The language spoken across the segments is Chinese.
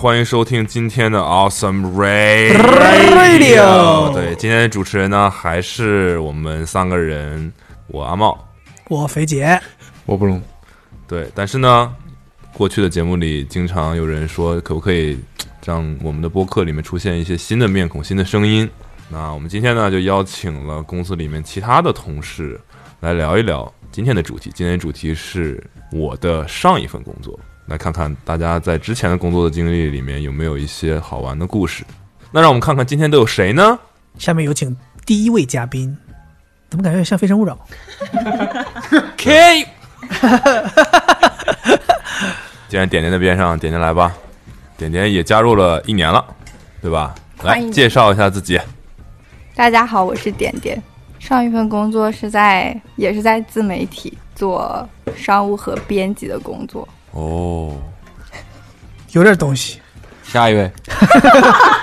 欢迎收听今天的 Awesome Radio。Radio 对，今天的主持人呢还是我们三个人，我阿茂。我肥姐，我不聋，对，但是呢，过去的节目里经常有人说，可不可以让我们的播客里面出现一些新的面孔、新的声音？那我们今天呢，就邀请了公司里面其他的同事来聊一聊今天的主题。今天的主题是我的上一份工作，来看看大家在之前的工作的经历里面有没有一些好玩的故事。那让我们看看今天都有谁呢？下面有请第一位嘉宾，怎么感觉有点像《非诚勿扰》？K，既然点点在边上，点点来吧。点点也加入了一年了，对吧？来介绍一下自己。大家好，我是点点。上一份工作是在也是在自媒体做商务和编辑的工作。哦，有点东西。下一位，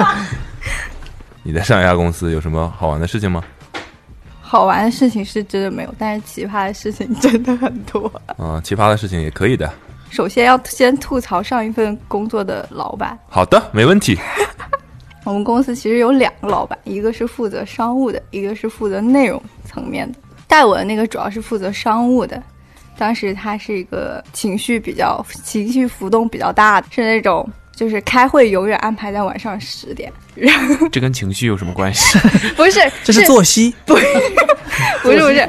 你在上一家公司有什么好玩的事情吗？好玩的事情是真的没有，但是奇葩的事情真的很多。啊、奇葩的事情也可以的。首先要先吐槽上一份工作的老板。好的，没问题。我们公司其实有两个老板，一个是负责商务的，一个是负责内容层面的。带我的那个主要是负责商务的，当时他是一个情绪比较情绪浮动比较大的，是那种就是开会永远安排在晚上十点，这跟情绪有什么关系？不是，这是作息，不是不是不是？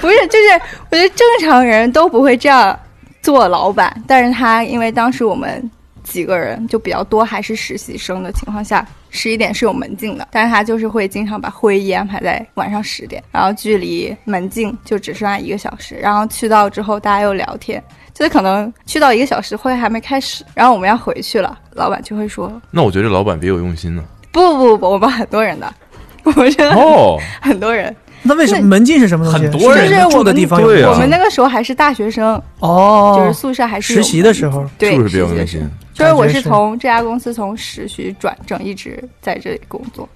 不是，就是我觉得正常人都不会这样做老板，但是他因为当时我们几个人就比较多，还是实习生的情况下，十一点是有门禁的，但是他就是会经常把会议安排在晚上十点，然后距离门禁就只剩下一个小时，然后去到之后大家又聊天。就是可能去到一个小时，会还没开始，然后我们要回去了，老板就会说那我觉得老板别有用心呢。不不不，我们 很多人的，我们真的哦，很多人，那为什么门禁是什么东西？很多人是你住的地方有对啊我们那个时候还是大学生，哦，就是宿舍还是实习的时候，对，是不是别有用心？就是我是从这家公司从实习转正，一直在这里工作。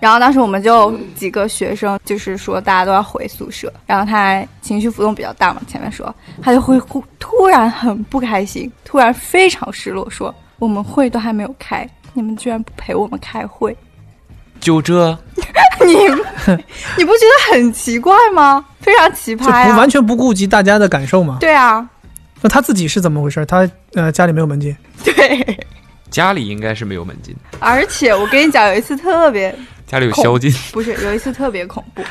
然后当时我们就几个学生，就是说大家都要回宿舍，然后他情绪浮动比较大嘛，前面说他就会忽突然很不开心，突然非常失落，说我们会都还没有开，你们居然不陪我们开会，就这，你你不觉得很奇怪吗？非常奇 葩呀！不完全不顾及大家的感受吗。对啊，那他自己是怎么回事？他呃家里没有门禁，对，家里应该是没有门禁，而且我跟你讲，有一次特别家里有宵禁。不是，有一次特别恐怖。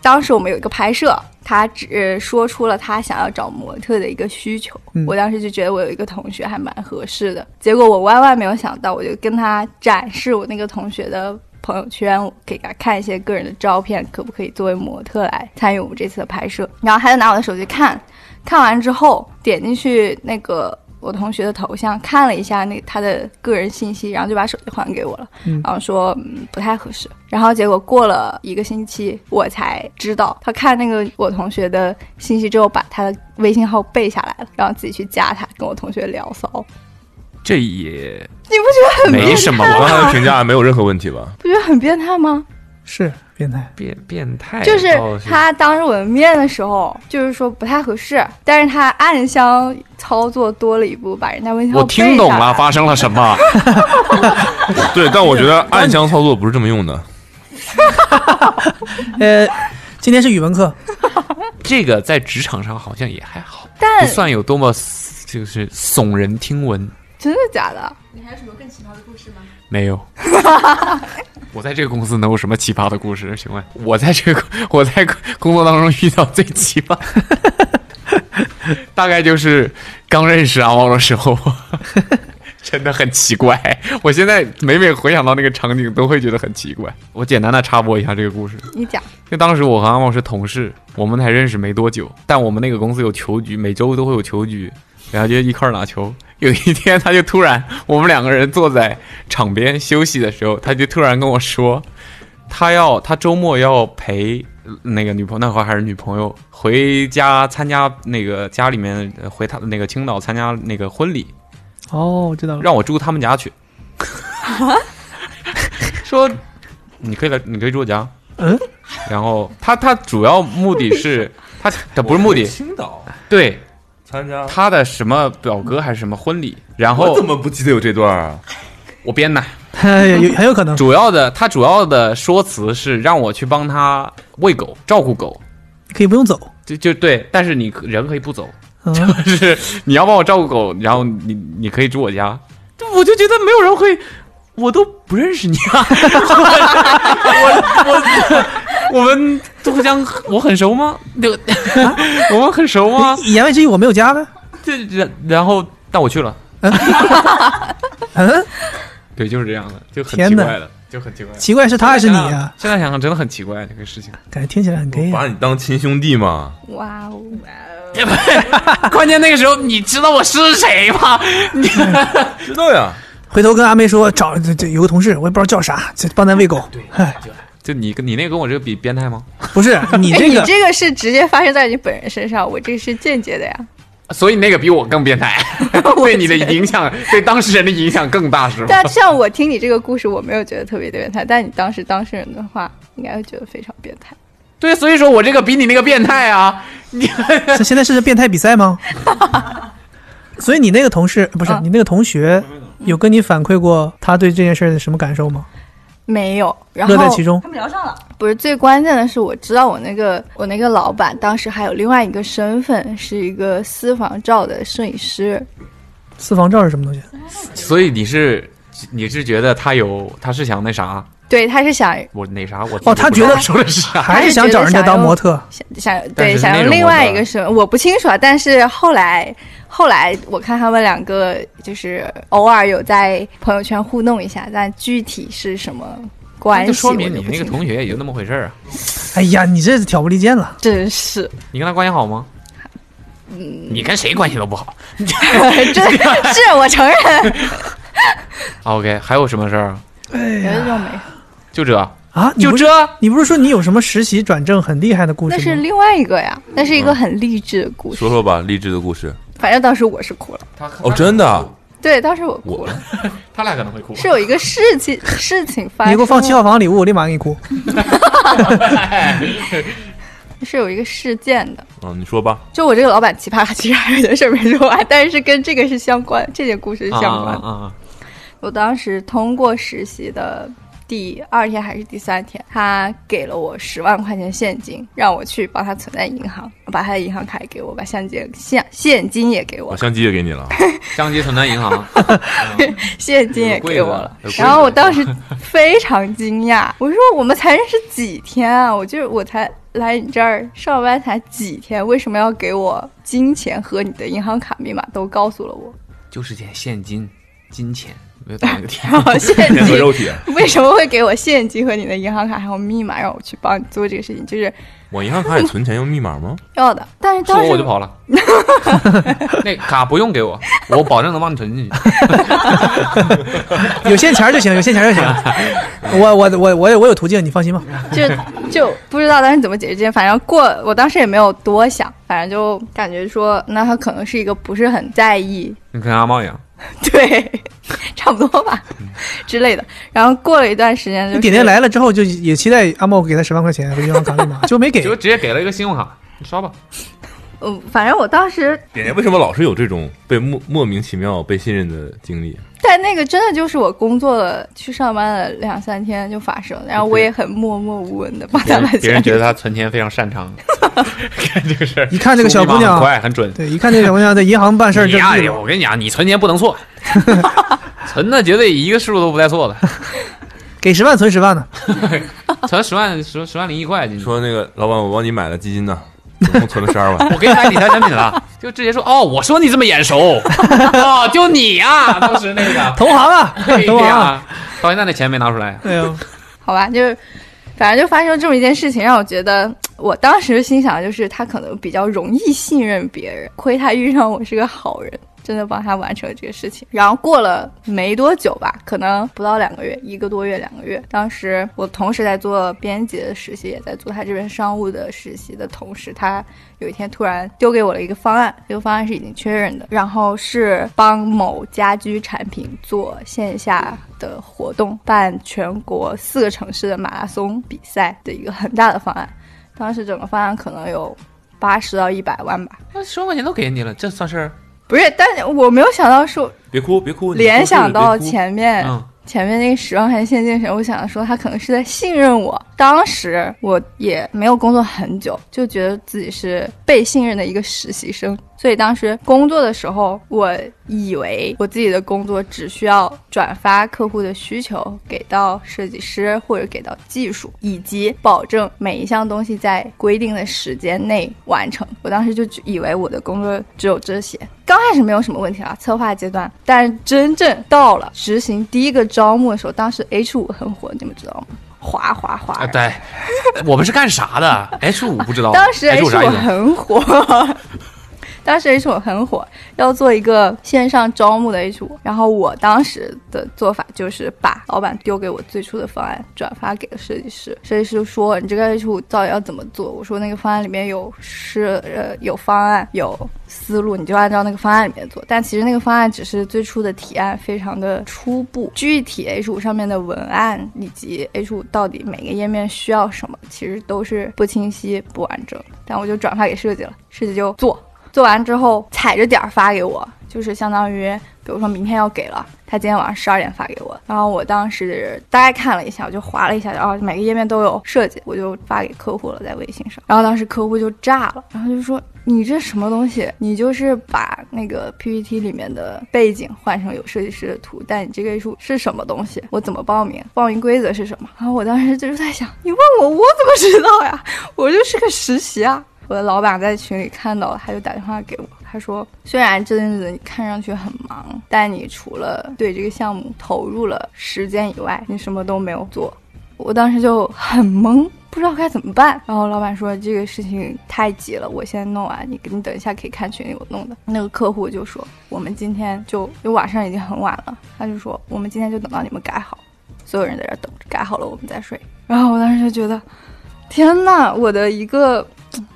当时我们有一个拍摄，他只说出了他想要找模特的一个需求。嗯我当时就觉得我有一个同学还蛮合适的，结果我万万没有想到，我就跟他展示我那个同学的朋友圈，我给他看一些个人的照片，可不可以作为模特来参与我们这次的拍摄？然后他就拿我的手机看，看完之后点进去那个。我同学的头像看了一下那他的个人信息，然后就把手机还给我了。嗯然后说嗯不太合适。然后结果过了一个星期，我才知道他看那个我同学的信息之后，把他的微信号背下来了，然后自己去加他，跟我同学聊骚。这也你不觉得很没什么我刚才的？评价没有任何问题吧？不觉得很变态吗？是变态。变变态，就是他当着我的面的时候，就是说不太合适，但是他暗箱操作多了一步，把人家微信号我听懂了，发生了什么？对，但我觉得暗箱操作不是这么用的。呃，今天是语文课，这个在职场上好像也还好，但不算有多么就是耸人听闻。真的假的？你还有什么更奇葩的故事吗没有，我在这个公司能有什么奇葩的故事？请问，我在这个 我在工作当中遇到最奇葩，大概就是刚认识阿猫的时候，真的很奇怪。我现在每每回想到那个场景，都会觉得很奇怪。我简单的插播一下这个故事。你讲，因为当时我和阿旺是同事，我们才认识没多久，但我们那个公司有球局，每周都会有球局，然后就一块儿打球。有一天，他就突然，我们两个人坐在场边休息的时候，他就突然跟我说，他要他周末要陪那个女朋友，那会儿还是女朋友，回家参加那个家里面呃回他的那个青岛参加那个婚礼，哦，我知道了。让我住他们家去。说你可以来，你可以住我家。嗯，然后他他主要目的是他他不是目的，青岛对，参加他的什么表哥还是什么婚礼，然后我怎么不记得有这段啊？我编的。有 很有可能。主要的，他主要的说辞是让我去帮他喂狗、照顾狗，可以不用走。就就对，但是你人可以不走，嗯，就是你要帮我照顾狗，然后你你可以住我家，我就觉得没有人会，我都不认识你啊，我我 我们互相我很熟吗？对，我们很熟吗？言外之意我没有加呗。这然然后但我去了，嗯，对，就是这样的，就很奇怪的，就很奇怪。奇怪是他还是你啊？现在想想真的很奇怪这个事情。感觉听起来很 gay 啊。把你当亲兄弟吗？哇哦哇哦！关键那个时候，你知道我是谁吗？你知道呀，回头跟阿妹说，找这这有个同事，我也不知道叫啥，就帮咱喂狗。对，哎，就你跟你那个跟我这个比变态吗？不是 你哎，这个，你这个是直接发生在你本人身上，我这个是间接的呀。所以那个比我更变态，对你的影响，对当事人的影响更大，是吗？但像我听你这个故事，我没有觉得特别的变态，但你当时当事人的话，应该会觉得非常变态。对，所以说我这个比你那个变态啊！你现在是变态比赛吗？所以你那个同事不是啊你那个同学，有跟你反馈过他对这件事儿的什么感受吗？没有，然后乐在其中。他们聊上了。不是最关键的是，我知道我那个我那个老板当时还有另外一个身份，是一个私房照的摄影师。私房照是什么东西？所以你是你是觉得他有他是想那啥？对，他是想我那啥？我哦他觉得说的是啥？还是想找人家当模特？想想对想用另外一个身份，我不清楚啊。但是后来后来我看他们两个就是偶尔有在朋友圈互动一下，但具体是什么关系，就说明你那个同学也就那么回事儿啊！哎呀，你这是挑拨离间了。真是，你跟他关系好吗？嗯，你跟谁关系都不好。这是我承认，OK，还有什么事儿啊？哎有呀这种没。就这，啊，就这。你不是说你有什么实习转正很厉害的故事吗？那是另外一个呀，那是一个很励志的故事。说说吧，励志的故事。反正当时我是哭了，他哦，真的啊，对，当时我哭了，他俩可能会哭。是有一个事情 事情发生，你给我放七号房礼物，我立马给你哭。是有一个事件的。嗯，你说吧。就我这个老板奇葩，其实还有一件事儿没说完，但是跟这个是相关，这件故事是相关的。啊啊啊！我当时通过实习的第二天还是第三天，他给了我十万块钱现金，让我去帮他存在银行，把他的银行卡也给我，把相机现现金也给我把，相机也给你了，相机存在银行，现金也给我了。然后我当时非常惊讶，我说我们才认识几天啊，我就是我才来你这儿上班才几天，为什么要给我金钱和你的银行卡密码都告诉了我？就是点现金、金钱，没有打那个天。然后现天和金肉体。为什么会给我现金和你的银行卡还有密码让我去帮你做这个事情？就是我银行卡里存钱用密码吗？要的，但是说当时我就跑了，那卡不用给我，我保证能帮你存进去。有现钱儿就行，有现钱儿就行。我我我我有我有途径，你放心吧。就就不知道当时怎么解决这件，反正过我当时也没有多想，反正就感觉说，那他可能是一个不是很在意，你跟阿茂一样，对，差不多吧之类的。然后过了一段时间，就点点来了之后，就也期待阿茂给他十万块钱和银行卡密码，就没给。就直接给了一个信用卡，你刷吧。嗯，反正我当时点点为什么老是有这种被莫莫名其妙被信任的经历？但那个真的就是我工作了去上班了两三天就发生，然后我也很默默无闻的帮别他把人别人觉得。他存钱非常擅长，看这个事儿，一看这个小姑娘很快很准。对，一看这个小姑娘在银行办事儿你呀，我跟你讲，你存钱不能错，存的绝对一个数都不带错的，给十万存十万呢。存十万十十万零一块进去。说那个老板，我帮你买了基金呢，总共存了十二万。我给你买理财产品了，就直接说哦，我说你这么眼熟，哦，就你呀、当时那个，同行啊，对同行啊。到现在那钱没拿出来，哎呦，好吧，就是反正就发生这么一件事情，让我觉得我当时心想就是他可能比较容易信任别人，亏他遇上我是个好人。真的帮他完成了这个事情，然后过了没多久吧，可能不到两个月，一个多月、两个月。当时我同时在做编辑的实习，也在做他这边商务的实习的同时，他有一天突然丢给我了一个方案，这个方案是已经确认的，然后是帮某家居产品做线下的活动，办全国四个城市的马拉松比赛的一个很大的方案。当时整个方案可能有八十到一百万吧。那十万块钱都给你了，这算事儿？不是，但我没有想到说别哭别哭，联想到前面、嗯，前面那个十万块钱现金时，我想说他可能是在信任我。当时我也没有工作很久，就觉得自己是被信任的一个实习生，所以当时工作的时候，我以为我自己的工作只需要转发客户的需求给到设计师或者给到技术，以及保证每一项东西在规定的时间内完成。我当时就以为我的工作只有这些，刚开始没有什么问题啊，策划阶段。但真正到了执行第一个招募的时候，当时 H 五很火，你们知道吗？哗哗哗！啊，对，我们是干啥的？H 五不知道，当时 H 五？很火，当时 H 五很火，要做一个线上招募的 H 五。然后我当时的做法就是把老板丢给我最初的方案转发给了设计师，设计师说你这个 H 五到底要怎么做？我说那个方案里面有是呃有方案有思路，你就按照那个方案里面做。但其实那个方案只是最初的提案，非常的初步，具体 H 五上面的文案以及 H 五到底每个页面需要什么，其实都是不清晰、不完整。但我就转发给设计了，设计就做，做完之后踩着点儿发给我，就是相当于，比如说明天要给了，他今天晚上十二点发给我，然后我当时大概看了一下，我就划了一下，然后每个页面都有设计，我就发给客户了，在微信上。然后当时客户就炸了，然后就说你这什么东西？你就是把那个 PPT 里面的背景换成有设计师的图，但你这个是是什么东西？我怎么报名？报名规则是什么？然后我当时就是在想，你问我，我怎么知道呀？我就是个实习啊。我的老板在群里看到了，他就打电话给我，他说：“虽然这阵子你看上去很忙，但你除了对这个项目投入了时间以外，你什么都没有做。”我当时就很懵，不知道该怎么办。然后老板说：“这个事情太急了，我先弄完，你你等一下可以看群里我弄的。”那个客户就说：“我们今天就因为晚上已经很晚了，他就说我们今天就等到你们改好，所有人在这等着，改好了我们再睡。”然后我当时就觉得，天呐，我的一个。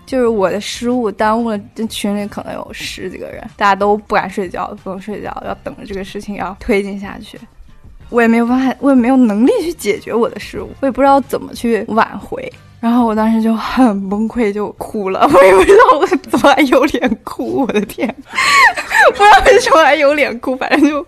就是我的失误耽误了，这群里可能有十几个人，大家都不敢睡觉，不能睡觉，要等着这个事情要推进下去。我也没有办法，我也没有能力去解决我的失误，我也不知道怎么去挽回。然后我当时就很崩溃，就哭了。我也不知道我怎么还有脸哭，我的天，不知道为什么还有脸哭，反正就，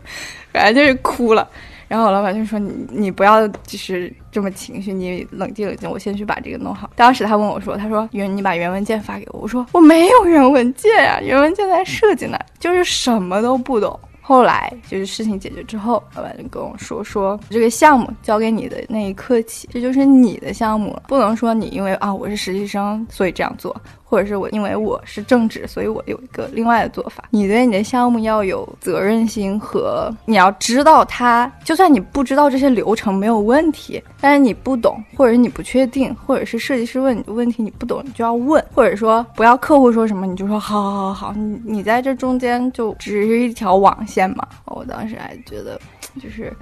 反正就是哭了。然后我老板就说：“你你不要就是这么情绪，你冷静冷静，我先去把这个弄好。”当时他问我说：“他说原你把原文件发给我。”我说：“我没有原文件呀、原文件在设计那儿，就是什么都不懂。”后来就是事情解决之后，老板就跟我说：“说这个项目交给你的那一刻起，这就是你的项目了，不能说你因为啊我是实习生所以这样做，或者是我因为我是正职，所以我有一个另外的做法。你对你的项目要有责任心和你要知道它，就算你不知道这些流程没有问题，但是你不懂，或者是你不确定，或者是设计师问你的问题你不懂，你就要问，或者说不要客户说什么你就说好好好好，你你在这中间就只是一条网线嘛。我当时还觉得就是。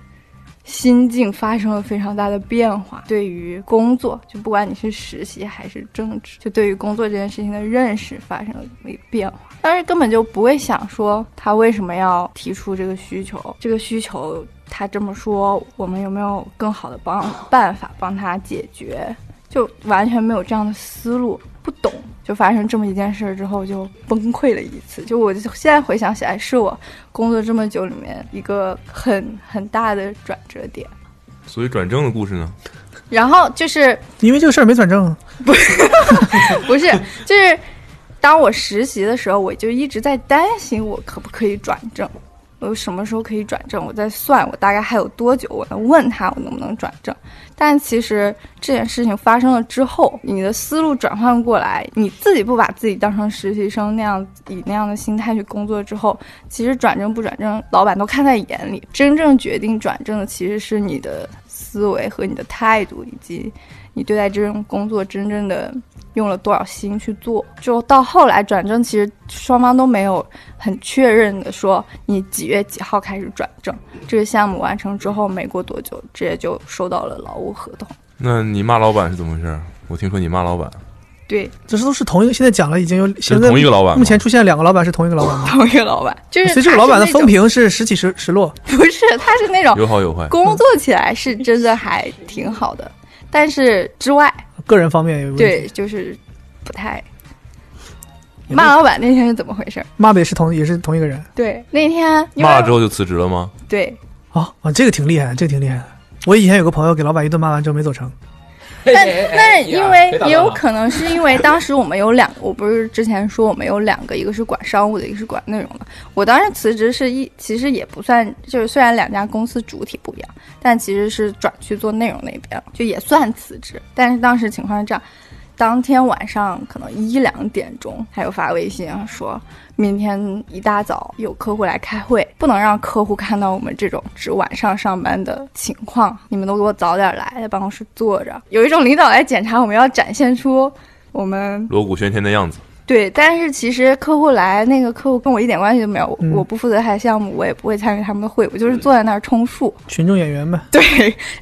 心境发生了非常大的变化，对于工作，就不管你是实习还是正职，就对于工作这件事情的认识发生了一个变化。但是根本就不会想说他为什么要提出这个需求，这个需求他这么说，我们有没有更好的帮办法帮他解决？就完全没有这样的思路，不懂，就发生这么一件事之后就崩溃了一次。就我现在回想起来，是我工作这么久里面一个很很大的转折点。所以转正的故事呢？然后就是因为这个事儿没转正，不是就是当我实习的时候，我就一直在担心我可不可以转正。我什么时候可以转正？我在算，我大概还有多久？我能问他我能不能转正？但其实这件事情发生了之后，你的思路转换过来，你自己不把自己当成实习生那样，以那样的心态去工作之后，其实转正不转正，老板都看在眼里。真正决定转正的其实是你的思维和你的态度，以及你对待这份工作真正的。用了多少心去做，就到后来转正，其实双方都没有很确认的说你几月几号开始转正。这个项目完成之后，没过多久，直接就收到了劳务合同。那你骂老板是怎么回事？我听说你骂老板，对，这是都是同一个。现在讲了，已经有是现在同一个老板吗。目前出现两个老板是同一个老板吗？同一个老板，就是所以这个老板的风评是时起时时落。不是，他是那种有好有坏。工作起来是真的还挺好的，但是之外，个人方面有问题。对，就是不太骂老板那天是怎么回事？骂的也是同也是同一个人对，那天骂了之后就辞职了吗？对，啊啊，这个挺厉害，这个挺厉害的。我以前有个朋友给老板一顿骂完之后没走成，但但是因为也有可能是因为当时我们有两，我不是之前说我们有两个，一个是管商务的，一个是管内容的。我当时辞职是一，其实也不算，就是虽然两家公司主体不一样，但其实是转去做内容那边，就也算辞职。但是当时情况是这样，当天晚上可能一两点钟，他又发微信啊说。明天一大早有客户来开会，不能让客户看到我们这种只晚上上班的情况。你们都给我早点来，在办公室坐着。有一种领导来检查，我们要展现出我们锣鼓喧天的样子。对，但是其实客户来，那个客户跟我一点关系都没有，嗯我不负责他的项目，我也不会参与他们的会，我就是坐在那儿充数。群众演员呗。对，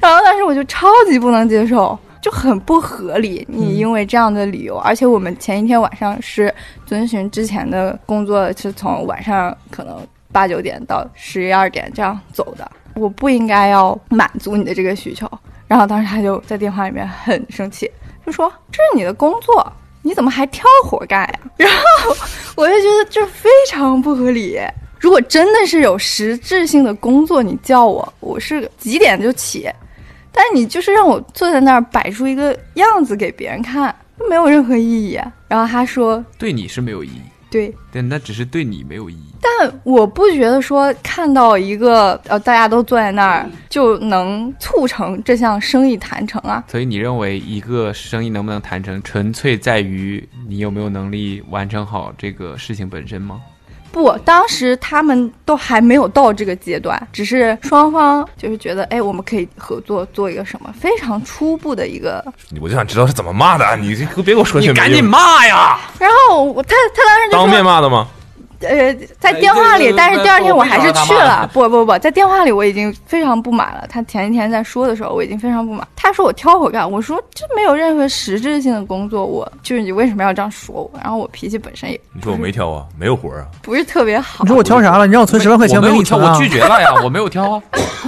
然后当时我就超级不能接受，就很不合理。你因为这样的理由，而且我们前一天晚上是遵循之前的工作，是从晚上可能八九点到十一二点这样走的，我不应该要满足你的这个需求。然后当时他就在电话里面很生气，就说这是你的工作。你怎么还挑活干呀？然后我就觉得这非常不合理。如果真的是有实质性的工作，你叫我，我是几点就起，但是你就是让我坐在那儿摆出一个样子给别人看，没有任何意义。然后他说，对你是没有意义，对，但那只是对你没有意义。但我不觉得说看到一个呃大家都坐在那儿就能促成这项生意谈成啊。所以你认为一个生意能不能谈成，纯粹在于你有没有能力完成好这个事情本身吗？不，当时他们都还没有到这个阶段，只是双方就是觉得，哎，我们可以合作做一个什么非常初步的一个。我就想知道是怎么骂的，你别给我说些没用你赶紧骂呀！然后我他他当时就当面，骂的吗？呃，在电话里，但是第二天我还是去了。不不不，在电话里我已经非常不满了。他前一天在说的时候，我已经非常不满。他说我挑活干，我说这没有任何实质性的工作，我就是你为什么要这样说我？然后我脾气本身也你说我没挑啊，没有活啊。不是特别好你。说我挑啥了？你让我存十万块钱，我没有挑，给你存啊我拒绝了呀，我没有挑啊。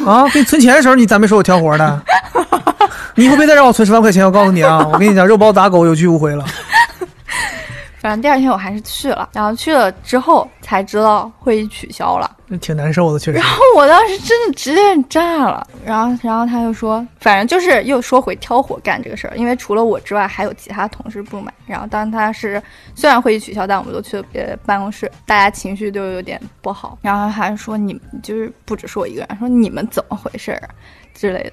啊！给你存钱的时候，你咋没说我挑活呢？你以后别再让我存十万块钱？我告诉你啊，我跟你讲，肉包打狗有去无回了。反正第二天我还是去了，然后去了之后才知道会议取消了。挺难受的，确实然。后我当时真的直接炸了，然后然后他就说，反正就是又说回挑活干这个事儿，因为除了我之外，还有其他同事不满。然后当他是虽然会议取消，但我们都去了别的办公室，大家情绪都有点不好。然后还说你就是不只是我一个人，说你们怎么回事儿啊之类的，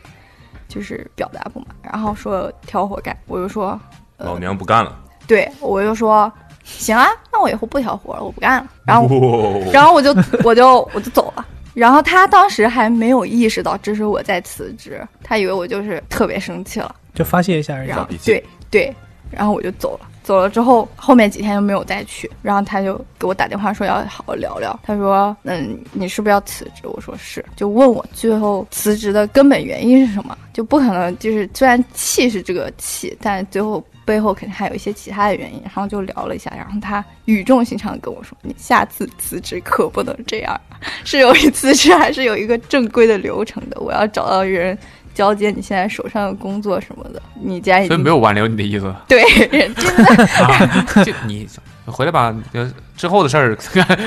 就是表达不满。然后说挑活干，我就说老娘不干了。对，我就说行啊，那我以后不挑活了，我不干了。然后哇然后我就我就我就走了。然后他当时还没有意识到这是我在辞职，他以为我就是特别生气了。就发泄一下而已然。后对对，然后我就走了。走了之后，后面几天就没有再去。然后他就给我打电话说要好好聊聊。他说：“嗯，你是不是要辞职？”我说是。就问我最后辞职的根本原因是什么？就不可能就是虽然气是这个气，但最后背后肯定还有一些其他的原因。然后就聊了一下，然后他语重心长的跟我说：“你下次辞职可不能这样，是有一辞职还是有一个正规的流程的。我要找到人。”交接你现在手上的工作什么的，你既然已经所以没有挽留你的意思。对，真的啊，就你回来吧，就之后的事儿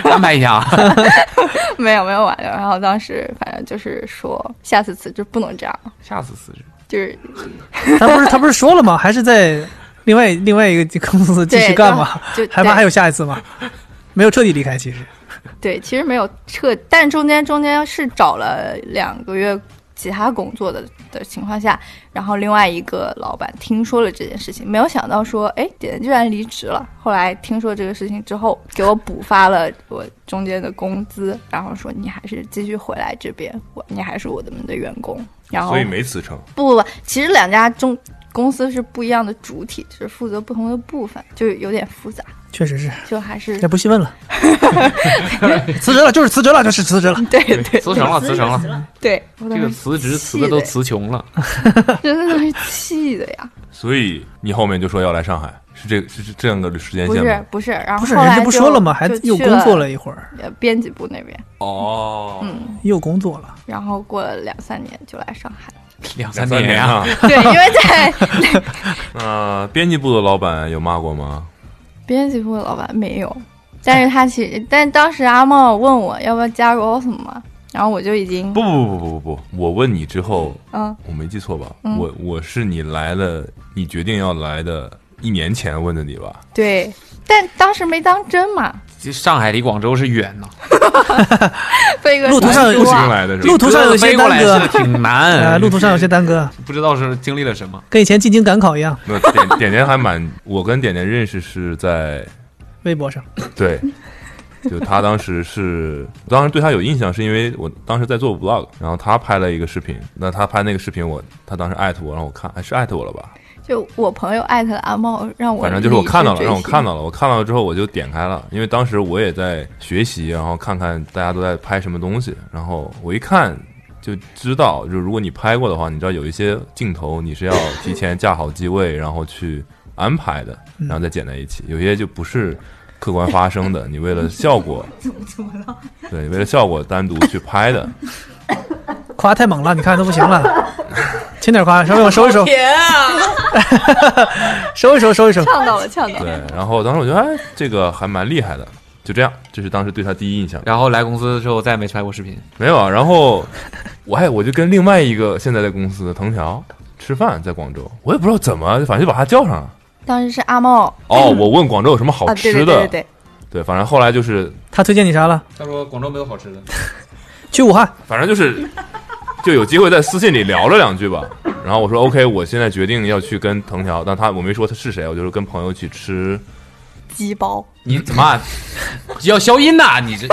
安排一下啊。没有没有挽留。然后当时反正就是说，下次辞职不能这样，下次辞职，就是他不是他不是说了吗？还是在另外另外一个公司继续干嘛？就还怕还有有下一次吗？没有彻底离开，其实对，其实没有彻，但中间中间是找了两个月其他工作的的情况下，然后另外一个老板听说了这件事情，没有想到说，哎，姐居然离职了。后来听说这个事情之后，给我补发了我中间的工资，然后说你还是继续回来这边，我你还是我们的员工。然后所以没辞成。不不不，其实两家中公司是不一样的主体，只是负责不同的部分，就有点复杂，确实是。就还是也不细问了，辞职了就是辞职了，就是辞职了。对对辞成了，辞成了。对，这个辞职辞的的都词穷了。真的是气的呀！所以你后面就说要来上海，是这是是这样的时间不线吗？是不是，然后不是人家不后来就说了吗？还又工作了一会儿，呃编辑部那边，哦，嗯，又工作了。然后过了两三年就来上海。两三三年呀、啊。对，因为在 呃，编辑部的老板有骂过吗？编辑部的老板没有，但是他其实，但当时阿茂问我要不要加入 Awesome 嘛，然后我就已经不不不不不不不，我问你之后，嗯我没记错吧？嗯我我是你来了，你决定要来的一年前问的你吧？对，但当时没当真嘛，这上海离广州是远呐，飞个路途上有不行山啊来的是吧？路途上有些耽搁挺呃，难，路途上有些 耽搁，不知道是经历了什么。跟以前进京赶考一样，没有点点点还蛮，我跟点点认识是在微博上。对，就他当时是，当时对他有印象，是因为我当时在做 vlog，然后他拍了一个视频，那他拍那个视频我，他当时艾特我，让我看，还是艾特我了吧？就我朋友艾特了阿茂，让我反正就是我看到了，让我看到，了，我看到了之后我就点开了，因为当时我也在学习，然后看看大家都在拍什么东西，然后我一看就知道，就如果你拍过的话，你知道有一些镜头你是要提前架好机位，然后去安排的，然后再剪在一起，有些就不是客观发生的，你为了效果 怎么怎么了，对，为了效果单独去拍的，夸太猛了，你看都不行了，轻点夸，稍微我收一收，天啊，收一收，收一收。呛到了，呛到了。对，然后当时我觉得哎，这个还蛮厉害的，就这样，这是当时对他第一印象。然后来公司之后再也没拍过视频，没有啊，然后 我还我就跟另外一个现在在公司的藤条吃饭，在广州，我也不知道怎么，反正就把他叫上了。当时是阿茂哦，我问广州有什么好啊，对吃的，对对对对，对反正后来就是，他推荐你啥了？他说广州没有好吃的，去武汉。反正就是就有机会在私信里聊了两句吧。然后我说 OK，我现在决定要去跟藤条，但他我没说他是谁，我就是跟朋友一起吃。鸡包你怎么 要消音呐？你这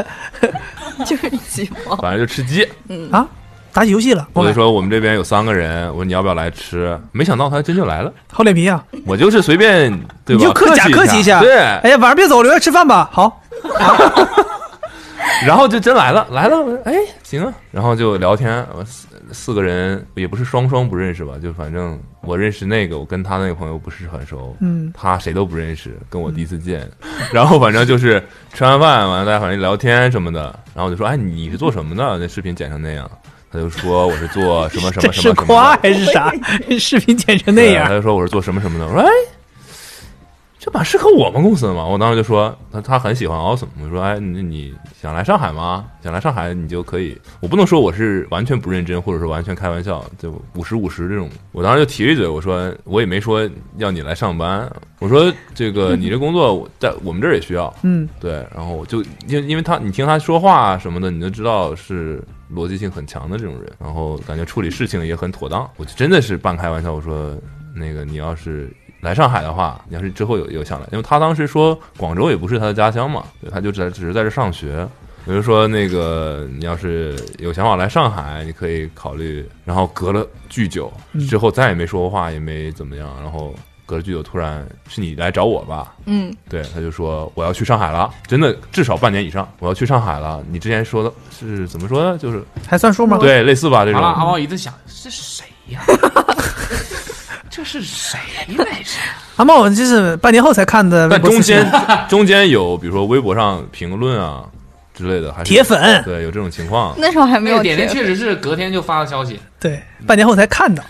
就是鸡包，反正就吃鸡，啊，打起游戏了，我就说我们这边有三个人，我说你要不要来吃？没想到他还真就来了。厚脸皮啊！我就是随便对吧？你就客假客气一下对，哎呀，晚上别走，留下吃饭吧。好，然后就真来了，来了，我说哎，行啊，然后就聊天，我四四个人也不是双双不认识吧，就反正我认识那个，我跟他那个朋友不是很熟，嗯，他谁都不认识，跟我第一次见，然后反正就是吃完饭完了，大家反正聊天什么的，然后我就说，哎，你是做什么的？那视频剪成那样，他就说我是做什么什么什么什么夸，还是啥？视频剪成那样他，就说我是做什么什么的，我说哎。这蛮适合我们公司的嘛？我当时就说他他很喜欢 Awesome，我说哎你你想来上海吗？想来上海你就可以，我不能说我是完全不认真，或者是完全开玩笑，就五十五十这种。我当时就提了一嘴，我说我也没说要你来上班，我说这个你这工作我在我们这儿也需要，嗯，对，然后我就因因为他你听他说话什么的，你就知道是逻辑性很强的这种人，然后感觉处理事情也很妥当，我就真的是半开玩笑，我说那个你要是来上海的话，你要是之后有有想来，因为他当时说广州也不是他的家乡嘛，对，他就只只是在这上学。比如说那个，你要是有想法来上海，你可以考虑。然后隔了巨久嗯之后，再也没说过话，也没怎么样。然后隔了巨久，突然是你来找我吧？嗯，对，他就说我要去上海了，真的至少半年以上，我要去上海了。你之前说的是怎么说呢？就是还算数吗？，对，类似吧这完了，阿种。茂一直想这是谁呀？这是谁来着？阿茂，我就是半年后才看的微但中间中间有，比如说微博上评论啊之类的，还是铁粉，对有这种情况。那时候还没有没有点点，确实是隔天就发了消息，对，半年后才看到。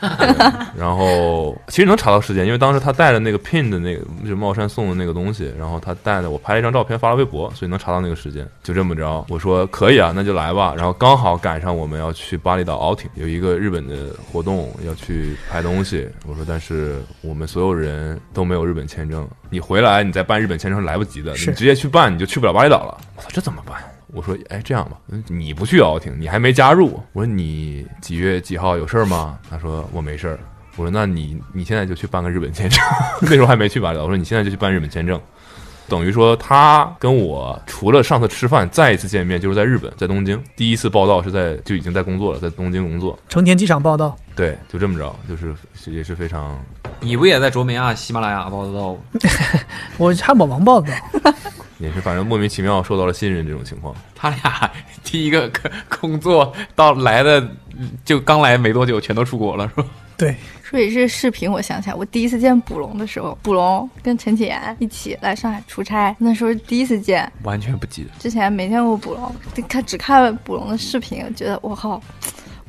然后其实能查到时间，因为当时他带着那个 pin 的那个，就是茂山送的那个东西，然后他带的，我拍了一张照片发了微博，所以能查到那个时间。就这么着，我说可以啊，那就来吧。然后刚好赶上我们要去巴厘岛 outing，有一个日本的活动要去拍东西。我说，但是我们所有人都没有日本签证，你回来你再办日本签证是来不及的，你直接去办你就去不了巴厘岛了。我操，这怎么办？我说，哎，这样吧，你不去 outing，你还没加入。我说你几月几号有事儿吗？他说我没事儿。我说那你你现在就去办个日本签证，那时候还没去巴厘岛。我说你现在就去办日本签证，等于说他跟我除了上次吃饭，再一次见面就是在日本，在东京。第一次报道是在就已经在工作了，在东京工作。成田机场报道，对，就这么着，就是也是非常你不也在卓美亚、喜马拉雅报的道？我汉堡王报道，也是反正莫名其妙受到了信任这种情况。他俩 第一个工作到来的就刚来没多久，全都出国了，是吧？对，说起这视频，我想起来，我第一次见卜龙的时候，卜龙跟陈启言一起来上海出差，那时候第一次见，完全不记得。之前没见过卜龙，看只看卜龙的视频，觉得我靠，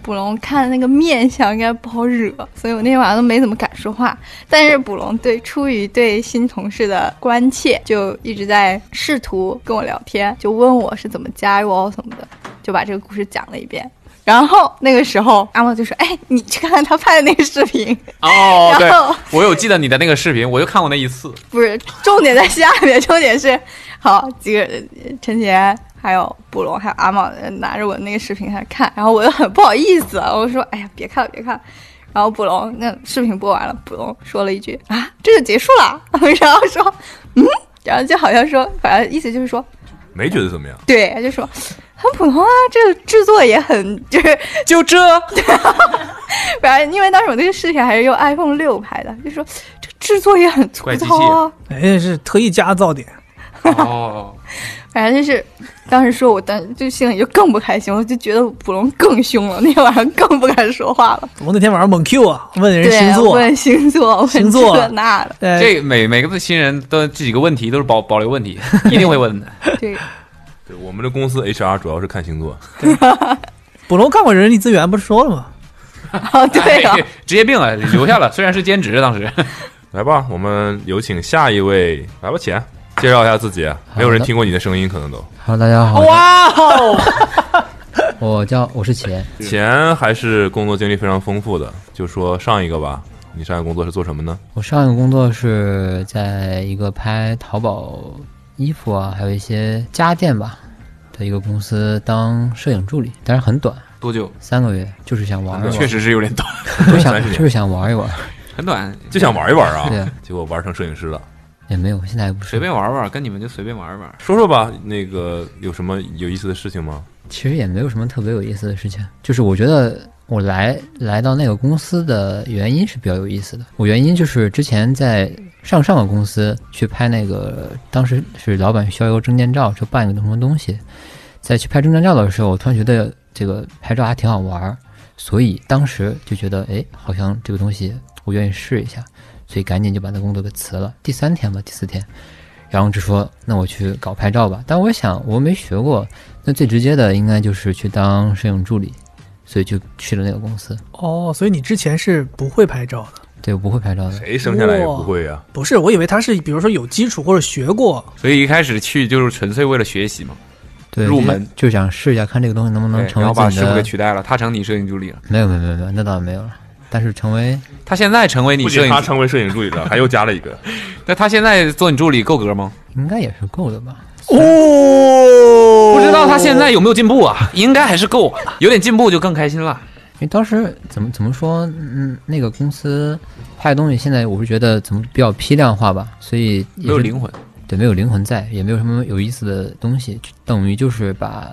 捕龙看那个面相应该不好惹，所以我那天晚上都没怎么敢说话。但是捕龙对出于对新同事的关切，就一直在试图跟我聊天，就问我是怎么加入哦什么的，就把这个故事讲了一遍。然后那个时候，阿莫就说：“哎，你去看看他拍的那个视频。哦，对然后，我有记得你的那个视频，我就看过那一次。不是，重点在下面，重点是，好几个人，陈杰还有布隆还有阿茂呃拿着我那个视频在看，然后我就很不好意思，我说：“哎呀，别看了，别看了。”然后布隆那视频播完了，布隆说了一句：“啊，这就结束了。”然后说：“嗯。”然后就好像说，反正意思就是说，没觉得怎么样。对，就说很普通啊，这个制作也很就是 就这，反正因为当时我那个视频还是用 iPhone 六拍的，就说这制作也很粗糙啊。哎，是特意加噪点。哦，反正就是当时说我当就心里就更不开心，我就觉得捕龙更凶了，那天晚上更不敢说话了。我那天晚上猛 Q 啊，问人对，星座，问星座，问星座这那的，呃，这每每个新人都这几个问题都是保保留问题，一定会问的。对，对，我们的公司 HR 主要是看星座。捕龙干过人力资源不是说了吗？哦对啊哎，职业病啊，留下了。虽然是兼职，当时 来吧，我们有请下一位，来吧，钱，介绍一下自己。没有人听过你的声音，可能都。Hello，大家好，哇哦，我叫我是钱，钱还是工作经历非常丰富的，就说上一个吧。你上一个工作是做什么呢？我上一个工作是在一个拍淘宝衣服啊，还有一些家电吧的一个公司当摄影助理，但是很短，多久？三个月，就是想玩一玩，确实是有点短，就想就是想玩一玩，很短，就想玩一玩啊。对啊结果玩成摄影师了。也没有，现在还不是随便玩玩，跟你们就随便玩玩。说说吧，那个有什么有意思的事情吗？其实也没有什么特别有意思的事情，就是我觉得我来来到那个公司的原因是比较有意思的。我原因就是之前在上上个公司去拍那个，当时是老板需要一个证件照，就办一个什么东西，在去拍证件照的时候，我突然觉得这个拍照还挺好玩儿，所以当时就觉得，哎，好像这个东西我愿意试一下，所以赶紧就把那工作给辞了。第三天吧，第四天，然后就说，那我去搞拍照吧。但我想，我没学过，那最直接的应该就是去当摄影助理，所以就去了那个公司。哦，所以你之前是不会拍照的？对我不会拍照的，谁生下来也不会呀、不是，我以为他是比如说有基础或者学过。所以一开始去就是纯粹为了学习嘛，对，入门就就想试一下，看这个东西能不能对成然后把师傅给。取代了，他成你摄影助理了。没有没有没有没有，那倒没有了。但是成为他现在成为你不摄影他成为摄影助理了，还又加了一个。那他现在做你助理够格吗？应该也是够的吧？哦，不知道他现在有没有进步啊？应该还是够，有点进步就更开心了。因为当时怎么怎么说，嗯，那个公司拍的东西，现在我是觉得怎么比较批量化吧，所以也没有灵魂，对，没有灵魂在，也没有什么有意思的东西，就等于就是把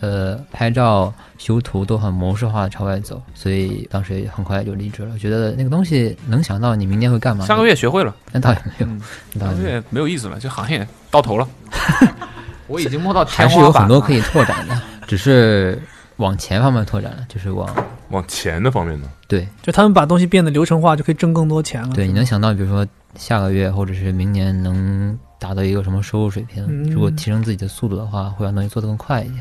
呃拍照、修图都很模式化的朝外走，所以当时也很快就离职了。我觉得那个东西能想到你明年会干嘛？上个月学会了，那倒也没有，嗯那倒也没有，上个月没有意思了，这行业到头了。我已经摸到还是有很多可以拓展的，只是往前方面拓展了，就是往往钱的方面呢？对就他们把东西变得流程化，就可以挣更多钱了。对，你能想到，比如说下个月或者是明年能达到一个什么收入水平？嗯如果提升自己的速度的话，会让东西做得更快一点。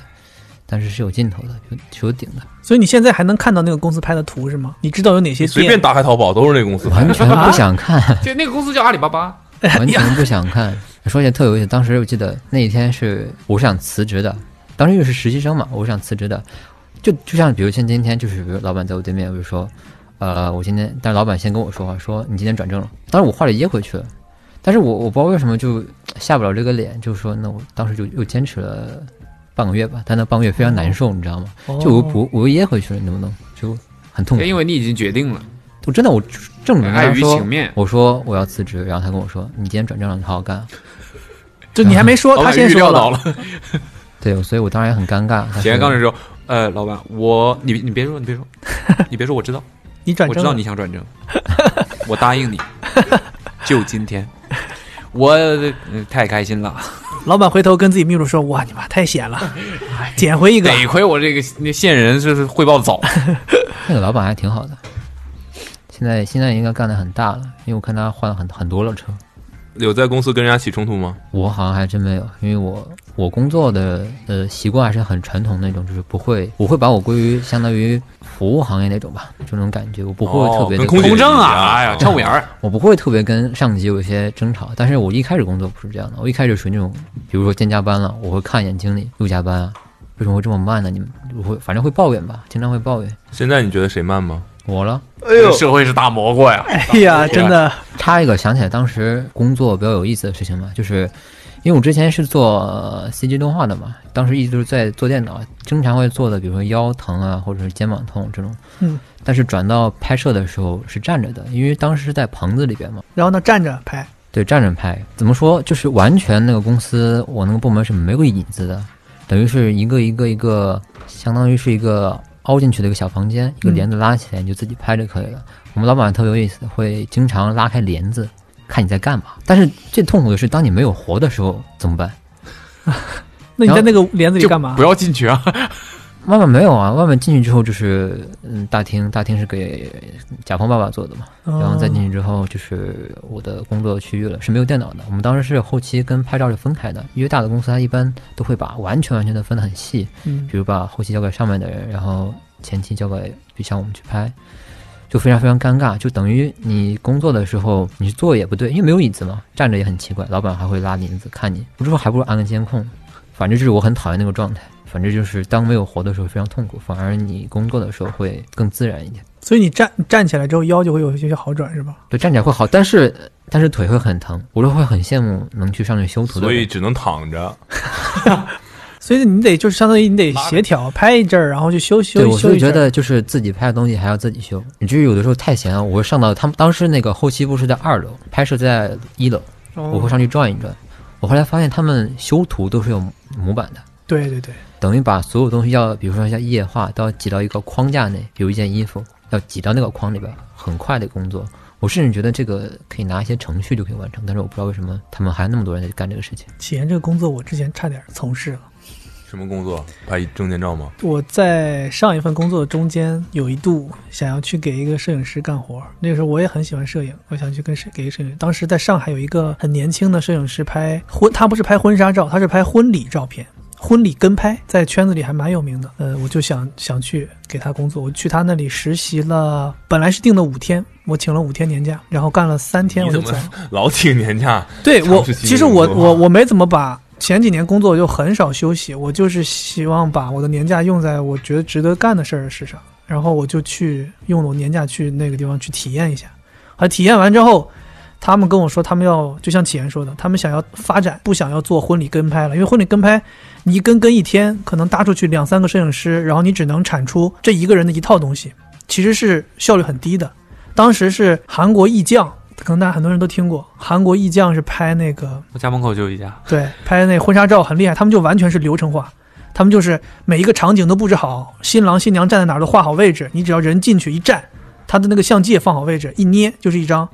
但是是有尽头的，有是有顶的，所以你现在还能看到那个公司拍的图是吗？你知道有哪些随？便打开淘宝都是那个公司拍的。完全不想看，就那个公司叫阿里巴巴，完全不想看。说起来特有意思，当时我记得那一天是我是想辞职的，当时又是实习生嘛，我是想辞职的。就就像比如像今天，就是比如老板在我对面，我就说，呃，我今天，但是老板先跟我说话，说你今天转正了。当时我话里噎回去了，但是我我不知道为什么就下不了这个脸，就是说，那我当时就又坚持了半个月吧，但那半个月非常难受，你知道吗？哦就我我我又噎回去了，你能不能就很痛苦？因为你已经决定了，我真的我正着跟碍于他说情面，我说我要辞职，然后他跟我说，你今天转正了，你好好干啊。就你还没说，他先说到了。对，所以我当然也很尴尬。他说前刚才说，呃，老板，我你你别说，你别说，你别说，我知道，我知道你转正了，你想转正，我答应你，就今天，我、呃太开心了，老板回头跟自己秘书说：“哇，你妈太险了，捡回一个。得亏我这个那线人就是汇报早，那个老板还挺好的，现在现在应该干的很大了，因为我看他换了很很多辆车。有在公司跟人家起冲突吗？我好像还真没有，因为我我工作的呃习惯还是很传统那种，就是不会，我会把我归于相当于服务行业那种吧，这种感觉，我不会特别的、哦跟空姐公正啊！哎呀，臭不眼儿。我不会特别跟上级有一些争吵，但是我一开始工作不是这样的，我一开始属于那种，比如说今天加班了，我会看一眼经理又加班啊，为什么会这么慢呢？你们我会反正会抱怨吧，经常会抱怨现在你觉得谁慢吗？我了。哎呦，社会是大蘑菇呀！哎呀，真的，插一个想起来当时工作比较有意思的事情嘛，就是因为我之前是做呃 CG 动画的嘛，当时一直都是在做电脑，经常会做的，比如说腰疼啊，或者是肩膀痛这种。嗯。但是转到拍摄的时候是站着的，因为当时是在棚子里边嘛。然后呢，站着拍，对，站着拍。怎么说？就是完全那个公司，我那个部门是没有椅子的，等于是一个一个一个，相当于是一个凹进去的一个小房间，一个帘子拉起来，你就自己拍就可以了。我们老板特别有意思，会经常拉开帘子，看你在干嘛。但是最痛苦的是，当你没有活的时候怎么办？那你在那个帘子里干嘛不？要进去啊！外面没有啊，外面进去之后就是嗯大厅，大厅是给甲方爸爸做的嘛，然后再进去之后就是我的工作区域了，是没有电脑的。我们当时是后期跟拍照是分开的，因为大的公司它一般都会把完全完全的分得很细，嗯。比如把后期交给上面的人，然后前期交给就像我们去拍，就非常非常尴尬，就等于你工作的时候你坐也不对，因为没有椅子嘛，站着也很奇怪，老板还会拉帘子看你，我这时候还不如安个监控，反正就是我很讨厌那个状态。反正就是当没有活的时候非常痛苦，反而你工作的时候会更自然一点。所以你站站起来之后腰就会有一些好转，是吧？对，站起来会好，但是但是腿会很疼，我就会很羡慕能去上去修图的。所以只能躺着。所以你得就是相当于你得协调拍一阵儿，然后去修修对，我修一阵儿。是觉得就是自己拍的东西还要自己修，你至于有的时候太闲了，我会上到他们当时那个后期部是在二楼，拍摄在一楼，哦我会上去转一转。我后来发现他们修图都是有模板的，对对对，等于把所有东西要，比如说像液化，都要挤到一个框架内，比如一件衣服要挤到那个框里边，很快的工作。我甚至觉得这个可以拿一些程序就可以完成，但是我不知道为什么他们还有那么多人在干这个事情。企研这个工作我之前差点从事了。什么工作？拍证件照吗？我在上一份工作中间有一度想要去给一个摄影师干活，那个时候我也很喜欢摄影，我想去跟摄给一个摄影师。当时在上海有一个很年轻的摄影师拍婚，他不是拍婚纱照，他是拍婚礼照片。婚礼跟拍在圈子里还蛮有名的，呃，我就想想去给他工作，我去他那里实习了，本来是定的五天，我请了五天年假，然后干了三天我就走。老请年假？对我其实我我我没怎么把前几年工作就很少休息，我就是希望把我的年假用在我觉得值得干的事儿事上，然后我就去用我年假去那个地方去体验一下，啊，体验完之后。他们跟我说，他们要就像启言说的，他们想要发展，不想要做婚礼跟拍了，因为婚礼跟拍，你一跟跟一天，可能搭出去两三个摄影师，然后你只能产出这一个人的一套东西，其实是效率很低的。当时是韩国艺匠，可能大家很多人都听过，韩国艺匠是拍那个我家门口就有一家，对，拍那婚纱照很厉害，他们就完全是流程化，他们就是每一个场景都布置好，新郎新娘站在哪儿都画好位置，你只要人进去一站，他的那个相机也放好位置，一捏就是一张，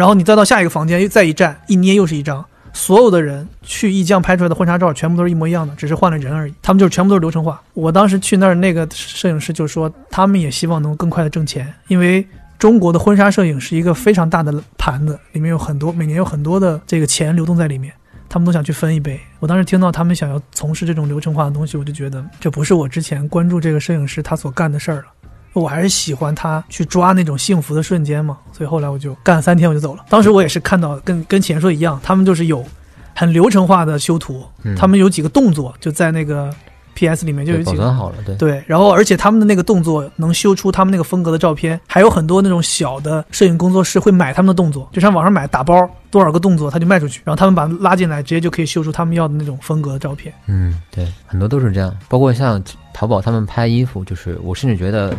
然后你再到下一个房间又再一站，一捏又是一张。所有的人去艺匠拍出来的婚纱照全部都是一模一样的，只是换了人而已。他们就是全部都是流程化。我当时去那儿，那个摄影师就说，他们也希望能更快的挣钱，因为中国的婚纱摄影是一个非常大的盘子，里面有很多每年有很多的这个钱流动在里面。他们都想去分一杯。我当时听到他们想要从事这种流程化的东西，我就觉得这不是我之前关注这个摄影师他所干的事儿了。我还是喜欢他去抓那种幸福的瞬间嘛，所以后来我就干了三天我就走了。当时我也是看到跟跟前说一样，他们就是有很流程化的修图，嗯他们有几个动作就在那个 PS 里面就有几个保存好了，对。对，然后而且他们的那个动作能修出他们那个风格的照片，还有很多那种小的摄影工作室会买他们的动作，就像网上买打包多少个动作他就卖出去，然后他们把它拉进来，直接就可以修出他们要的那种风格的照片。嗯，对，很多都是这样，包括像淘宝他们拍衣服，就是我甚至觉得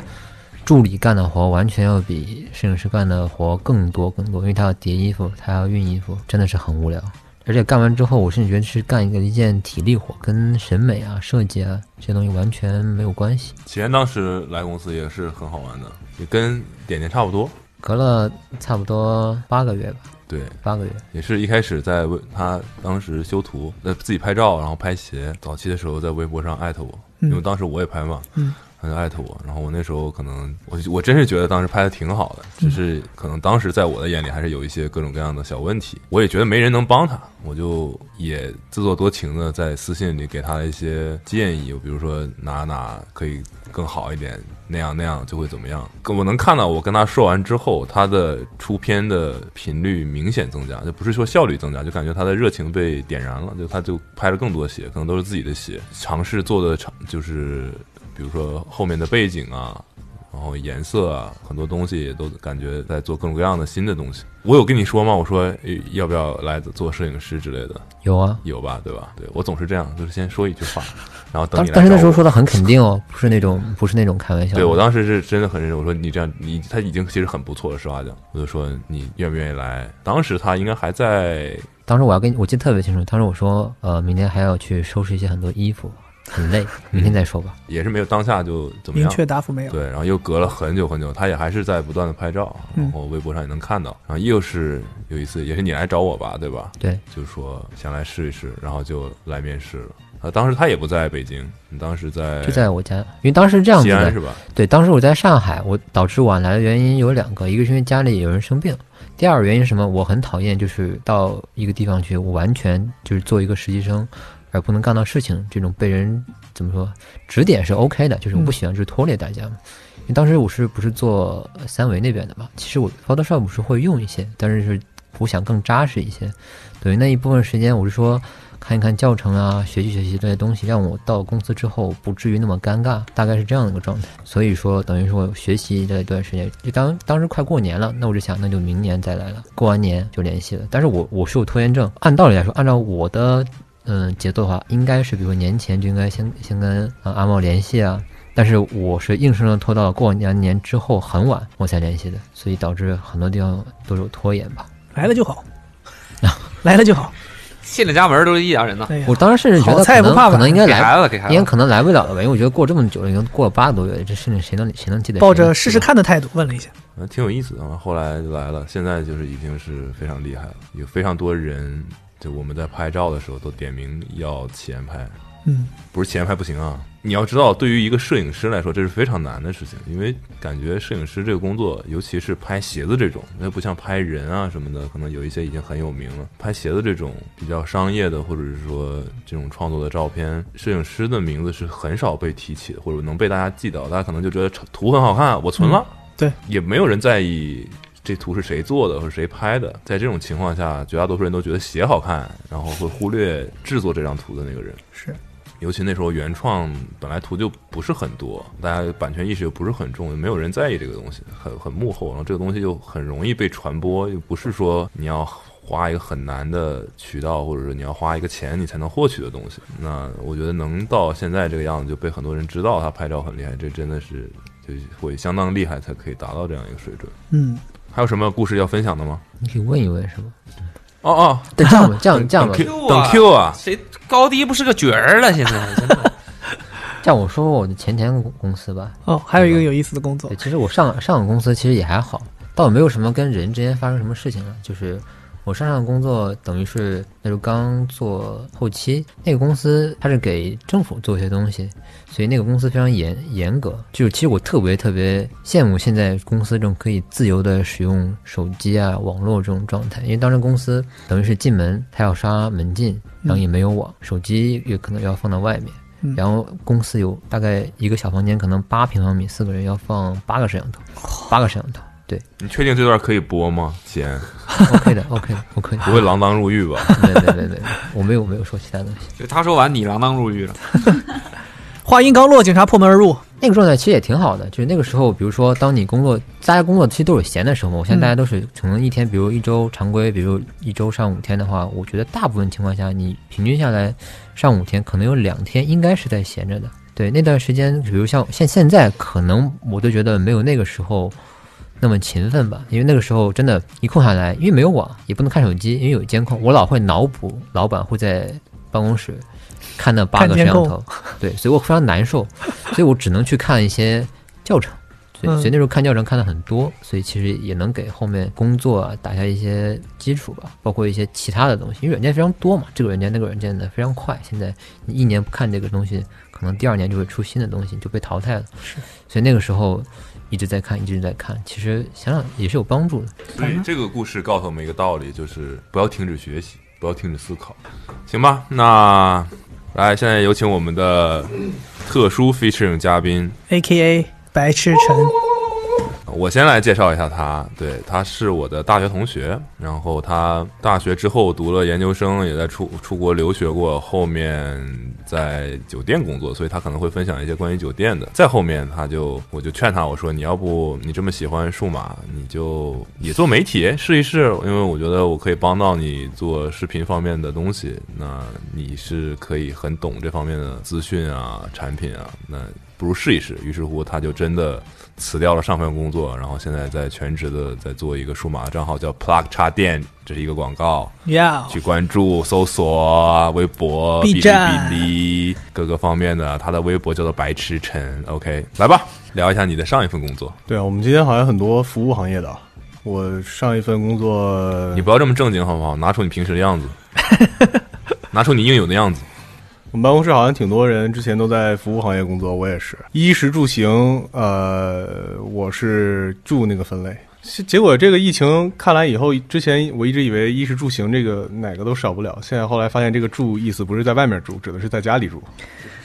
助理干的活完全要比摄影师干的活更多更多，因为他要叠衣服，他要熨衣服，真的是很无聊。而且干完之后，我甚至觉得是干一个一件体力活，跟审美啊、设计啊这些东西完全没有关系。启源当时来公司也是很好玩的，也跟点点差不多。隔了差不多八个月吧，对，八个月。也是一开始在微他当时修图，呃自己拍照，然后拍鞋。早期的时候在微博上艾特我，因为嗯当时我也拍嘛，嗯，他就艾特我，然后我那时候可能我我真是觉得当时拍的挺好的，只是可能当时在我的眼里还是有一些各种各样的小问题，我也觉得没人能帮他，我就也自作多情的在私信里给他一些建议，比如说哪哪可以更好一点，那样那样就会怎么样。我能看到我跟他说完之后，他的出片的频率明显增加，就不是说效率增加，就感觉他的热情被点燃了，就他就拍了更多鞋，可能都是自己的鞋，尝试做的尝就是。比如说后面的背景啊，然后颜色啊，很多东西都感觉在做各种各样的新的东西。我有跟你说吗？我说要不要来做摄影师之类的？有啊，有吧，对吧？对我总是这样，就是先说一句话，然后等当你来但是那时候说的很肯定哦，不是那种不是那种开玩笑。对我当时是真的很认真，我说你这样，你他已经其实很不错了，实话讲，我就说你愿不愿意来？当时他应该还在，当时我要跟你，我记得特别清楚。当时我说，呃，明天还要去收拾一些很多衣服，很累，明天再说吧。也是没有当下就怎么样明样。确答复没有。对，然后又隔了很久很久，他也还是在不断的拍照，嗯然后微博上也能看到。然后又是有一次，也是你来找我吧，对吧？对，就说想来试一试，然后就来面试了。呃，当时他也不在北京，你当时在就在我家，因为当时是这样子的是，吧？对，当时我在上海，我导致晚来的原因有两个，一个是因为家里有人生病，第二个原因是什么？我很讨厌就是到一个地方去，我完全就是做一个实习生，而不能干到事情，这种被人怎么说指点是 OK 的，就是我不喜欢就是拖累大家嘛。因为当时我是不是做三维那边的嘛？其实我 Photoshop 是会用一些，但是是我想更扎实一些。等于，那一部分时间我是说看一看教程啊，学习学习这些东西，让我到公司之后不至于那么尴尬，大概是这样的一个状态。所以说，等于说学习这一段时间，就当当时快过年了，那我就想，那就明年再来了。过完年就联系了，但是我我是有拖延症，按道理来说，按照我的嗯节奏的话，应该是比如说年前就应该先先跟啊阿茂联系啊。但是我是硬生生拖到了过完年之后很晚我才联系的，所以导致很多地方都有拖延吧。来了就好，来了就好。进了家门都是一家人呢，哎呀我当时甚至觉好得可能菜不怕晚可能应该来给孩子给孩。应该可能来不了了吧，因为我觉得过这么久了，已经过了八个多月，这事情谁能谁能记得？抱着试试看的态度问了一下，嗯，挺有意思的。后来就来了，现在就是已经是非常厉害了，有非常多人，就我们在拍照的时候都点名要前拍，嗯，不是前拍不行啊。你要知道，对于一个摄影师来说，这是非常难的事情，因为感觉摄影师这个工作，尤其是拍鞋子这种，那不像拍人啊什么的，可能有一些已经很有名了。拍鞋子这种比较商业的，或者是说这种创作的照片，摄影师的名字是很少被提起的，或者能被大家记到。大家可能就觉得图很好看，我存了，对，也没有人在意。这图是谁做的，或者谁拍的？在这种情况下，绝大多数人都觉得鞋好看，然后会忽略制作这张图的那个人。是尤其那时候原创本来图就不是很多，大家版权意识又不是很重，没有人在意这个东西，很很幕后，然后这个东西又很容易被传播，又不是说你要花一个很难的渠道，或者说你要花一个钱你才能获取的东西。那我觉得能到现在这个样子，就被很多人知道他拍照很厉害，这真的是就会相当厉害才可以达到这样一个水准。嗯，还有什么故事要分享的吗？你可以问一问是吗？哦哦，等，这样吧，这样这样吧等，Q 啊！谁高低不是个角儿了？现在真的，这样我说说我的前前公司吧。哦，还有一个有意思的工作对，，其实我上上个公司其实也还好，倒没有什么跟人之间发生什么事情了。就是我上上个工作等于是那时候刚做后期，那个公司它是给政府做一些东西，所以那个公司非常严严格。就是其实我特别特别羡慕现在公司这种可以自由的使用手机啊、网络这种状态，因为当时公司等于是进门它要刷门禁，然后也没有网，手机也可能要放到外面。嗯然后公司有大概一个小房间，可能八平方米，四个人要放八个摄像头，八个摄像头，对你确定这段可以播吗？姐，，OK 的，OK 的，OK 的，不会锒铛入狱吧？对对对对，我没有没有说其他东西。就他说完，你锒铛入狱了。话音刚落，警察破门而入，那个状态其实也挺好的，就是那个时候，比如说当你工作，大家工作其实都有闲的时候嘛。我现在大家都是可能一天，比如一周常规，比如一周上五天的话，我觉得大部分情况下，你平均下来上五天，可能有两天应该是在闲着的。对，那段时间，比如像现现在，可能我都觉得没有那个时候那么勤奋吧，因为那个时候真的，一空下来，因为没有网，也不能看手机，因为有监控，我老会脑补老板会在办公室看那八个摄像头，对，所以我非常难受，所以我只能去看一些教程，所以嗯。所以那时候看教程看的很多，所以其实也能给后面工作啊打下一些基础吧，包括一些其他的东西，因为软件非常多嘛，这个软件那个软件的非常快，现在你一年不看这个东西，可能第二年就会出新的东西，就被淘汰了。是，所以那个时候一直在看，一直在看，其实想想也是有帮助的。所以这个故事告诉我们一个道理，就是不要停止学习，不要停止思考，行吧？那来，现在有请我们的特殊 featuring 嘉宾，A K A 白痴陈，我先来介绍一下他，对，他是我的大学同学，然后他大学之后读了研究生，也在出出国留学过，后面在酒店工作，所以他可能会分享一些关于酒店的。再后面，他就我就劝他，我说你要不你这么喜欢数码，你就也做媒体试一试，因为我觉得我可以帮到你做视频方面的东西，那你是可以很懂这方面的资讯啊、产品啊，那不如试一试。于是乎，他就真的。辞掉了上份工作，然后现在在全职的在做一个数码账号，叫 Plug 插电，这是一个广告，Yeah，，去关注、搜索微博、B 哔哩站哔哩各个方面的。他的微博叫做白痴陈，OK，来吧，聊一下你的上一份工作。对啊，我们今天好像很多服务行业的啊。我上一份工作，你不要这么正经好不好？拿出你平时的样子，拿出你应有的样子。我们办公室好像挺多人之前都在服务行业工作，我也是。衣食住行，呃，我是住那个分类。结果这个疫情看来以后，之前我一直以为衣食住行这个哪个都少不了，现在后来发现这个住意思不是在外面住，指的是在家里住。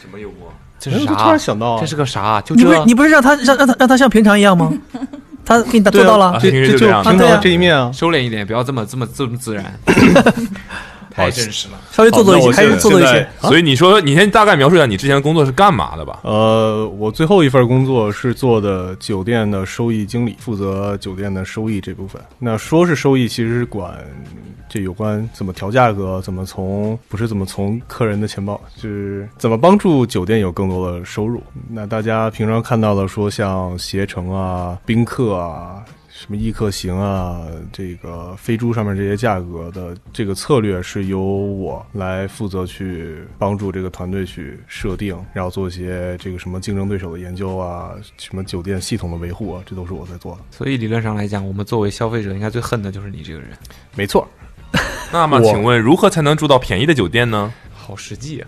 什么幽默？这是啥？突然想到啊，这是个啥？就这你不是你不是让他让让他让他像平常一样吗？他给你做到了，这这就平时就这样平常这一面啊。收敛一点，不要这么这么这么自然，太真实了。稍微做做一些，还是现现在做一些。所以你说，你先大概描述一下你之前的工作是干嘛的吧？呃，我最后一份工作是做的酒店的收益经理，负责酒店的收益这部分。那说是收益，其实是管这有关怎么调价格，怎么从不是怎么从客人的钱包，就是怎么帮助酒店有更多的收入。那大家平常看到的说像携程啊、宾客啊。什么易客行啊，这个飞猪上面这些价格的这个策略是由我来负责去帮助这个团队去设定，然后做一些这个什么竞争对手的研究啊，什么酒店系统的维护啊，这都是我在做的。所以理论上来讲，我们作为消费者，应该最恨的就是你这个人。没错，那么，请问如何才能住到便宜的酒店呢？好实际啊！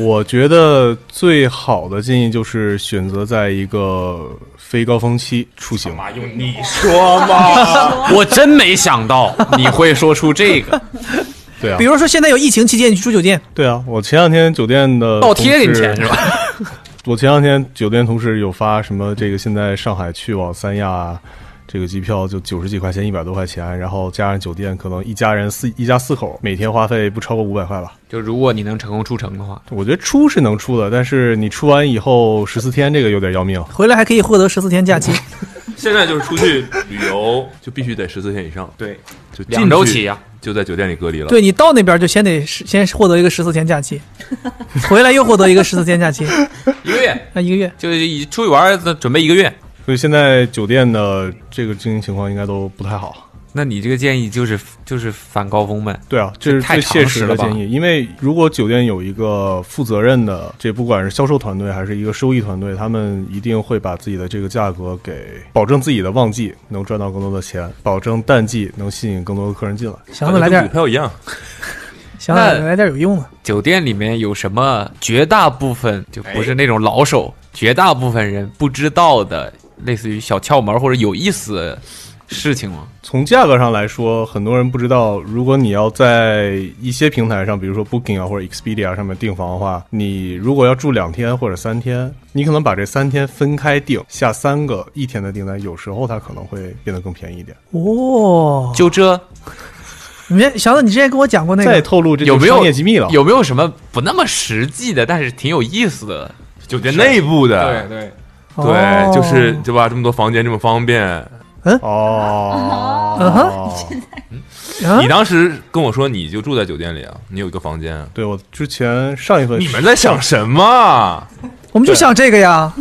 我觉得最好的建议就是选择在一个非高峰期出行。妈用你说吗？我真没想到你会说出这个，对啊比，如说现在有疫情期间，你去住酒店，对啊，我前两天酒店的倒贴给你钱是吧？我前两天酒店同事有发什么这个现在上海去往三亚，这个机票就九十几块钱，一百多块钱，然后加上酒店，可能一家人四一家四口，每天花费不超过五百块吧。就如果你能成功出城的话，我觉得出是能出的，但是你出完以后十四天这个有点要命。回来还可以获得十四天假期。现在就是出去旅游，就必须得十四天以上，对，就进两周起呀、就在酒店里隔离了。对你到那边就先得先获得一个十四天假期，回来又获得一个十四天假期，一个月那一个月。就一出去玩儿，准备一个月。所以现在酒店的这个经营情况应该都不太好。那你这个建议就是就是反高峰呗？对啊，这是最现实的建议。因为如果酒店有一个负责任的，这不管是销售团队还是一个收益团队，他们一定会把自己的这个价格给保证自己的旺季能赚到更多的钱，保证淡季能吸引更多的客人进来。想着来点跟股，票一样，想着来点有用的。酒店里面有什么绝大部分就不哎是那种老手，绝大部分人不知道的，类似于小窍门或者有意思的事情吗？从价格上来说，很多人不知道，如果你要在一些平台上，比如说 Booking 啊或者 Expedia 上面订房的话，你如果要住两天或者三天，你可能把这三天分开订，下三个一天的订单，有时候它可能会变得更便宜一点。哦，就这你想想，你之前跟我讲过那个再，透露这就有没有商业机密了？有没有什么不那么实际的，但是挺有意思的？酒店内部的，对，哦对，就是对吧？这么多房间这么方便。哦，嗯哼。啊你当时跟我说你就住在酒店里啊，你有一个房间啊，对我之前上一份你们在想什么？我们就想这个呀，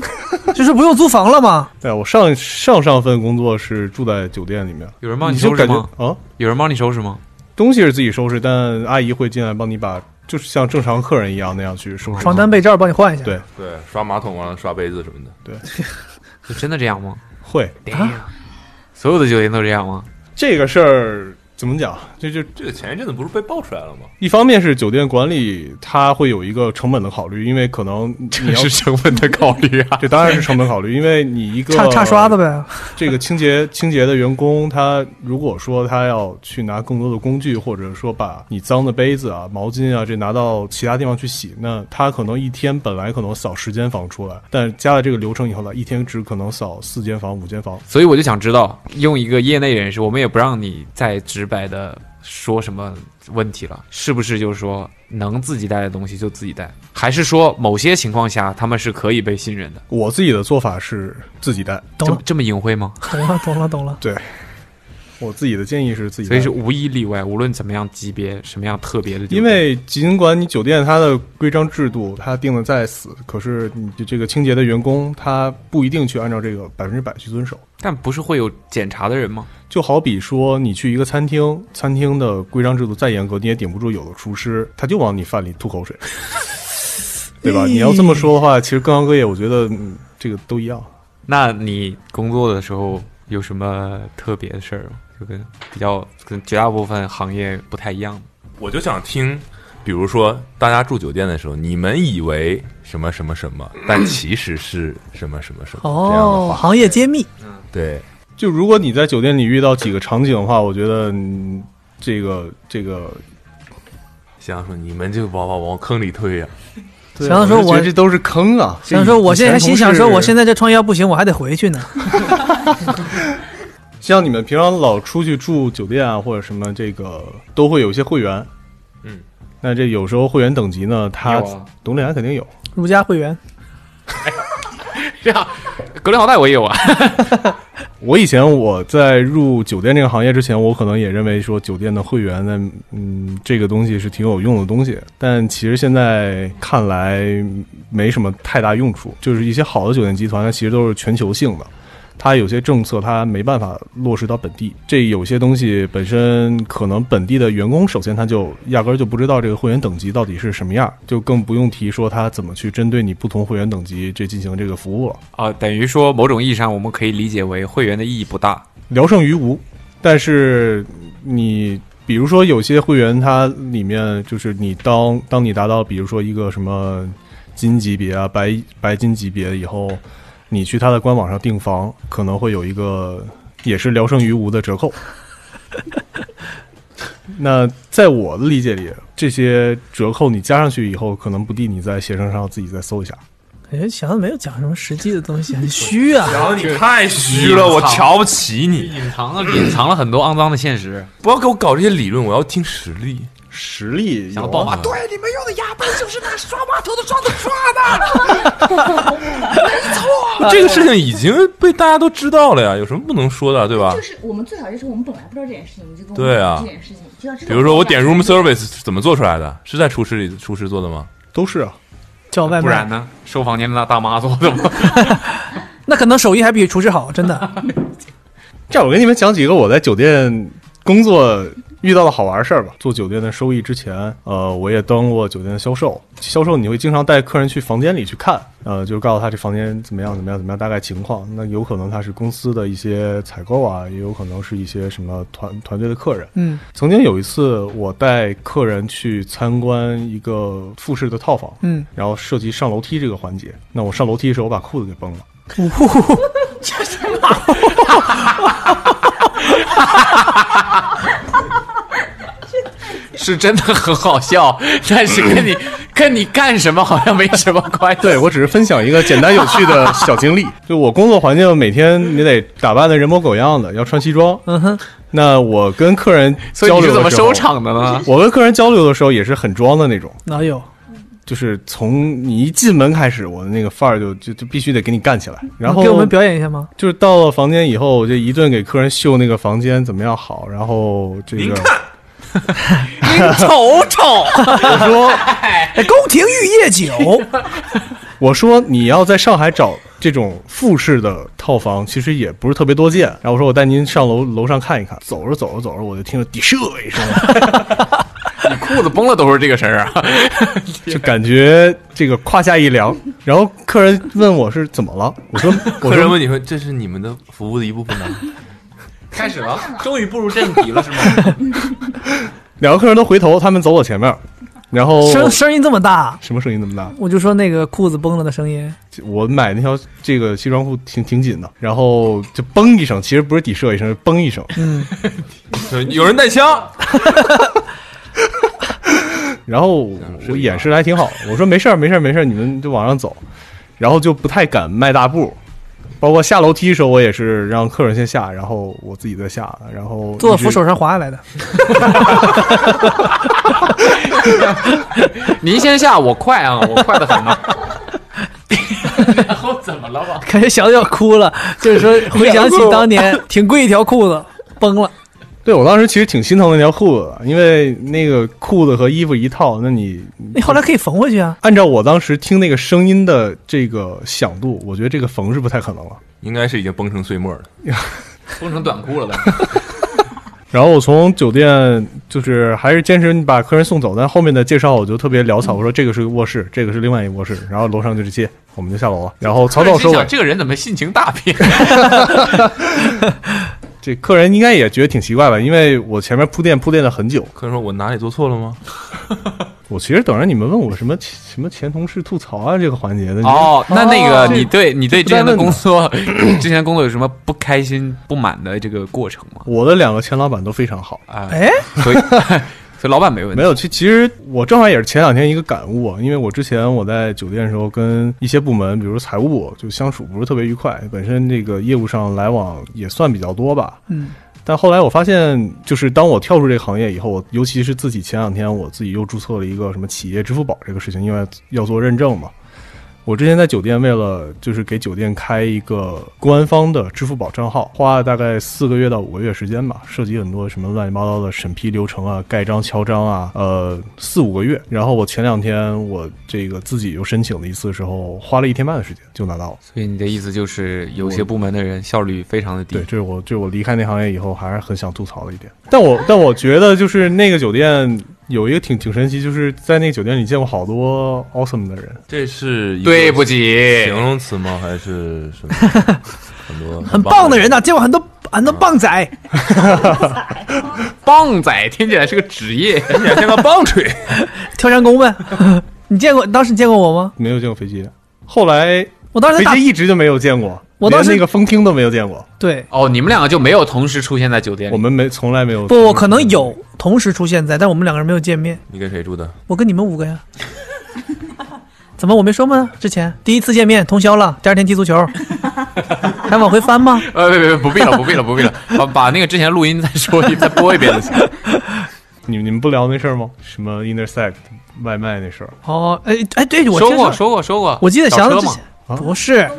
就是不用租房了嘛。对我上上上份工作是住在酒店里面，有人帮你收拾吗？啊，有人帮你收拾吗？东西是自己收拾，但阿姨会进来帮你把，就是像正常客人一样那样去收拾床单被罩帮你换一下。对，对，刷马桶啊，刷杯子什么的。对就 真的这样吗？会所有的酒店都这样吗？这个事儿怎么讲？这就这个前一阵子不是被爆出来了吗？一方面是酒店管理，它会有一个成本的考虑，因为可能你要是成本的考虑啊。这当然是成本考虑，因为你一个差差刷子呗。这个清洁清洁的员工，他如果说他要去拿更多的工具，或者说把你脏的杯子啊、毛巾啊这拿到其他地方去洗，那他可能一天本来可能扫十间房出来，但加了这个流程以后呢，一天只可能扫四间房、五间房。所以我就想知道，用一个业内人士，我们也不让你再直白的说什么问题了，是不是就是说能自己带的东西就自己带，还是说某些情况下他们是可以被信任的？我自己的做法是自己带，懂了，这么这么隐晦吗？懂了，懂了，懂了。我自己的建议是自己，所以是无一例外，无论怎么样级别、什么样特别的，因为尽管你酒店它的规章制度它定的再死，可是你的这个清洁的员工他不一定去按照这个百分之百去遵守。但不是会有检查的人吗？就好比说你去一个餐厅，餐厅的规章制度再严格，你也顶不住有的厨师他就往你饭里吐口水，对吧？你要这么说的话，其实各行各业我觉得、嗯、这个都一样。那你工作的时候有什么特别的事儿吗？就跟比较跟绝大部分行业不太一样。我就想听，比如说大家住酒店的时候，你们以为什么什么什么，但其实是什么什么什么、这样的哦，话，行业揭秘，嗯对，就如果你在酒店里遇到几个场景的话，我觉得、嗯、这个这个，想说你们就往往往坑里推呀、对想说我这都是坑啊。想说我现在还心想说，我现在在这创业不行，我还得回去呢。像你们平常老出去住酒店啊，或者什么，这个都会有一些会员。嗯，那这有时候会员等级呢，它有啊董理然肯定有。如家会员，这样，格林豪泰我也有啊。我以前我在入酒店这个行业之前，我可能也认为说酒店的会员呢，嗯，这个东西是挺有用的东西。但其实现在看来没什么太大用处。就是一些好的酒店集团，它其实都是全球性的，它有些政策它没办法落实到本地。这有些东西本身可能本地的员工首先他就压根儿就不知道这个会员等级到底是什么样，就更不用提说他怎么去针对你不同会员等级这进行这个服务了。啊，等于说某种意义上，我们可以理解为会员的意义不大。聊胜于无。但是你比如说有些会员，它里面就是你当当你达到比如说一个什么金级别啊、白白金级别以后，你去他的官网上订房，可能会有一个也是聊胜于无的折扣。那在我的理解里，这些折扣你加上去以后，可能不地你在携程上自己再搜一下。感觉想的没有讲什么实际的东西，很虚啊。然后你太虚了，我瞧不起你，隐藏了隐藏了很多肮脏的现实。不要给我搞这些理论，我要听实力。实力有啊想宝马，对，你们用的牙杯就是那刷马桶的刷子刷的。没错这个事情已经被大家都知道了呀，有什么不能说的，对吧就？是我们最好就是我们本来不知道这件事情，你就跟我们对啊这件事情，就要知道。比如说我点 room service 是怎么做出来的？是在厨师里厨师做的吗？都是啊。叫外卖，不然呢？收房间的那大妈做的吗？那可能手艺还比厨师好，真的。这样，我给你们讲几个我在酒店工作遇到的好玩事儿吧。做酒店的收益之前，呃，我也当过酒店的销售。销售你会经常带客人去房间里去看，呃，就是告诉他这房间怎么样怎么样怎么样，大概情况。那有可能他是公司的一些采购啊，也有可能是一些什么团团队的客人。嗯曾经有一次，我带客人去参观一个复式的套房，嗯，然后涉及上楼梯这个环节。那我上楼梯的时候，我把裤子给崩了。是 真的很好笑，但是跟你跟你干什么好像没什么关系。对我只是分享一个简单有趣的 小经历。就我工作环境，每天你得打扮的人模狗样的，要穿西装。嗯哼，那我跟客人所以你是交流的时候怎么收？场的呢？我跟客人交流的时候也是很装的那种，哪有？就是从你一进门开始，我的那个范儿就就就必须得给你干起来。然后给我们表演一下吗？就是到了房间以后，我就一顿给客人秀那个房间怎么样好，然后这个 瞅瞅，我说 哎，宫廷玉液酒，我说你要在上海找这种复式的套房，其实也不是特别多见。然后我说我带您上楼楼上看一看。走着走着走着，我就听着滴射一声，你裤子崩了都是这个声儿啊！就感觉这个胯下一凉。然后客人问我是怎么了，我说我说客人问你说：“这是你们的服务的一部分呢开始了，终于步入正题了，是吗？两个客人都回头，他们走我前面，然后声声音这么大，什么声音这么大？我就说那个裤子崩了的声音，我买那条这个西装裤挺挺紧的，然后就嘣一声，其实不是底射一声，是嘣一声。嗯，？” 有人带枪，然后我演示的还挺好，我说没事儿没事儿没事儿，你们就往上走，然后就不太敢迈大步，包括下楼梯的时候，我也是让客人先下，然后我自己再下，然后坐扶手上滑下来的。您先下，我快啊，我快的很呢。然后怎么了吧？感觉小子要哭了，就是说回想起当年挺贵一条裤子崩了，对我当时其实挺心疼那条裤子的，因为那个裤子和衣服一套，那你你后来可以缝回去啊。按照我当时听那个声音的这个响度，我觉得这个缝是不太可能了。应该是已经崩成碎末了。崩成短裤了吧？然后我从酒店就是还是坚持把客人送走，但后面的介绍我就特别潦草，我说这个是个卧室，这个是另外一个卧室，然后楼上就是接，我们就下楼了，然后草草收尾。这个人怎么性情大变？这客人应该也觉得挺奇怪吧，因为我前面铺垫铺垫了很久，客人说：“我哪里做错了吗 我其实等着你们问我什么什么前同事吐槽啊这个环节的。哦，那那个这你对你对之前的工作，之前工作有什么不开心、不满的这个过程吗？我的两个前老板都非常好，啊，哎，所以 所以老板没问题。没有，其其实我正好也是前两天一个感悟啊，因为我之前我在酒店的时候跟一些部门，比如财务部，就相处不是特别愉快，本身这个业务上来往也算比较多吧。嗯，但后来我发现，就是当我跳出这个行业以后，尤其是自己前两天我自己又注册了一个什么企业支付宝这个事情，因为要做认证嘛。我之前在酒店为了就是给酒店开一个官方的支付宝账号，花了大概四个月到五个月时间吧，涉及很多什么乱七八糟的审批流程啊、盖章、敲章啊，呃，四五个月。然后我前两天我这个自己又申请了一次的时候，花了一天半的时间就拿到了。所以你的意思就是，有些部门的人效率非常的低对，。这是我这是我离开那行业以后还是很想吐槽的一点。但我但我觉得就是那个酒店有一个挺挺神奇，就是在那个酒店里见过好多 awesome 的人。？”这是对不起形，容词吗？还是什么？很多很棒的人呐、见过很多很多棒仔，棒仔听起来是个职业。听起来像个棒槌。跳山工呗。你见过？当时见过我吗？没有见过飞机，后来我当时在大飞机一直就没有见过，我当时连那个风厅都没有见过。对，哦，你们两个就没有同时出现在酒店里？我们没从来没有不，我可能有同时出现在，但我们两个人没有见面。你跟谁住的？我跟你们五个呀。怎么我没说吗？之前第一次见面通宵了，第二天踢足球，还往回翻吗？呃，别别别，不必了，不必了，不必了，把把那个之前录音再说一再播一遍就行。你你们不聊那事儿吗？什么 intersect 外卖那事儿？哦，哎哎，对我说过听说，说过说过，我记得小车嘛祥子之前啊不是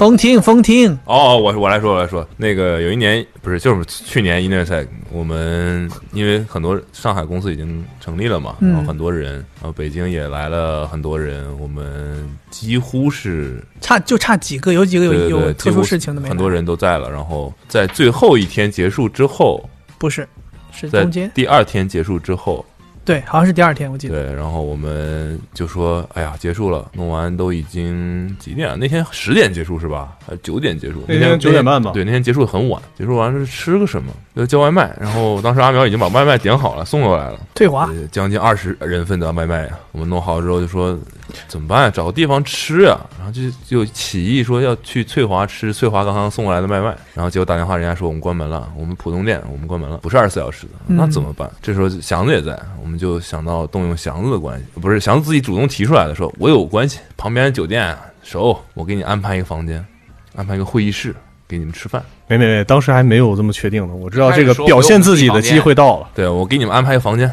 风听风听，哦，我我来说，我来说，那个有一年不是就是去年 Intersect，我们因为很多上海公司已经成立了嘛，嗯。然后很多人，然后北京也来了很多人，我们几乎是差就差几个，有几个有有特殊事情的没很多人都在了。然后在最后一天结束之后，不是是在中间，第二天结束之后，对，好像是第二天，我记得。对，然后我们就说，哎呀，结束了，弄完都已经几点了？那天十点结束是吧？还是九点结束？那天九点半吧对，那天结束的很晚，结束完是吃个什么？要叫外卖。然后当时阿苗已经把外卖点好了，送过来了，退华，呃将近二十人份的外卖呀。我们弄好之后就说怎么办呀？找个地方吃呀。然后就就起意说要去翠华吃翠华刚刚送过来的外卖。然后结果打电话，人家说我们关门了，我们普通店我们关门了，不是二十四小时的。嗯那怎么办？这时候祥子也在，我们就想到动用祥子的关系，不是祥子自己主动提出来的，说我有关系，旁边酒店熟，我给你安排一个房间，安排一个会议室给你们吃饭。没没没，当时还没有这么确定呢。我知道这个表现自己的机会到了，对我给你们安排一个房间，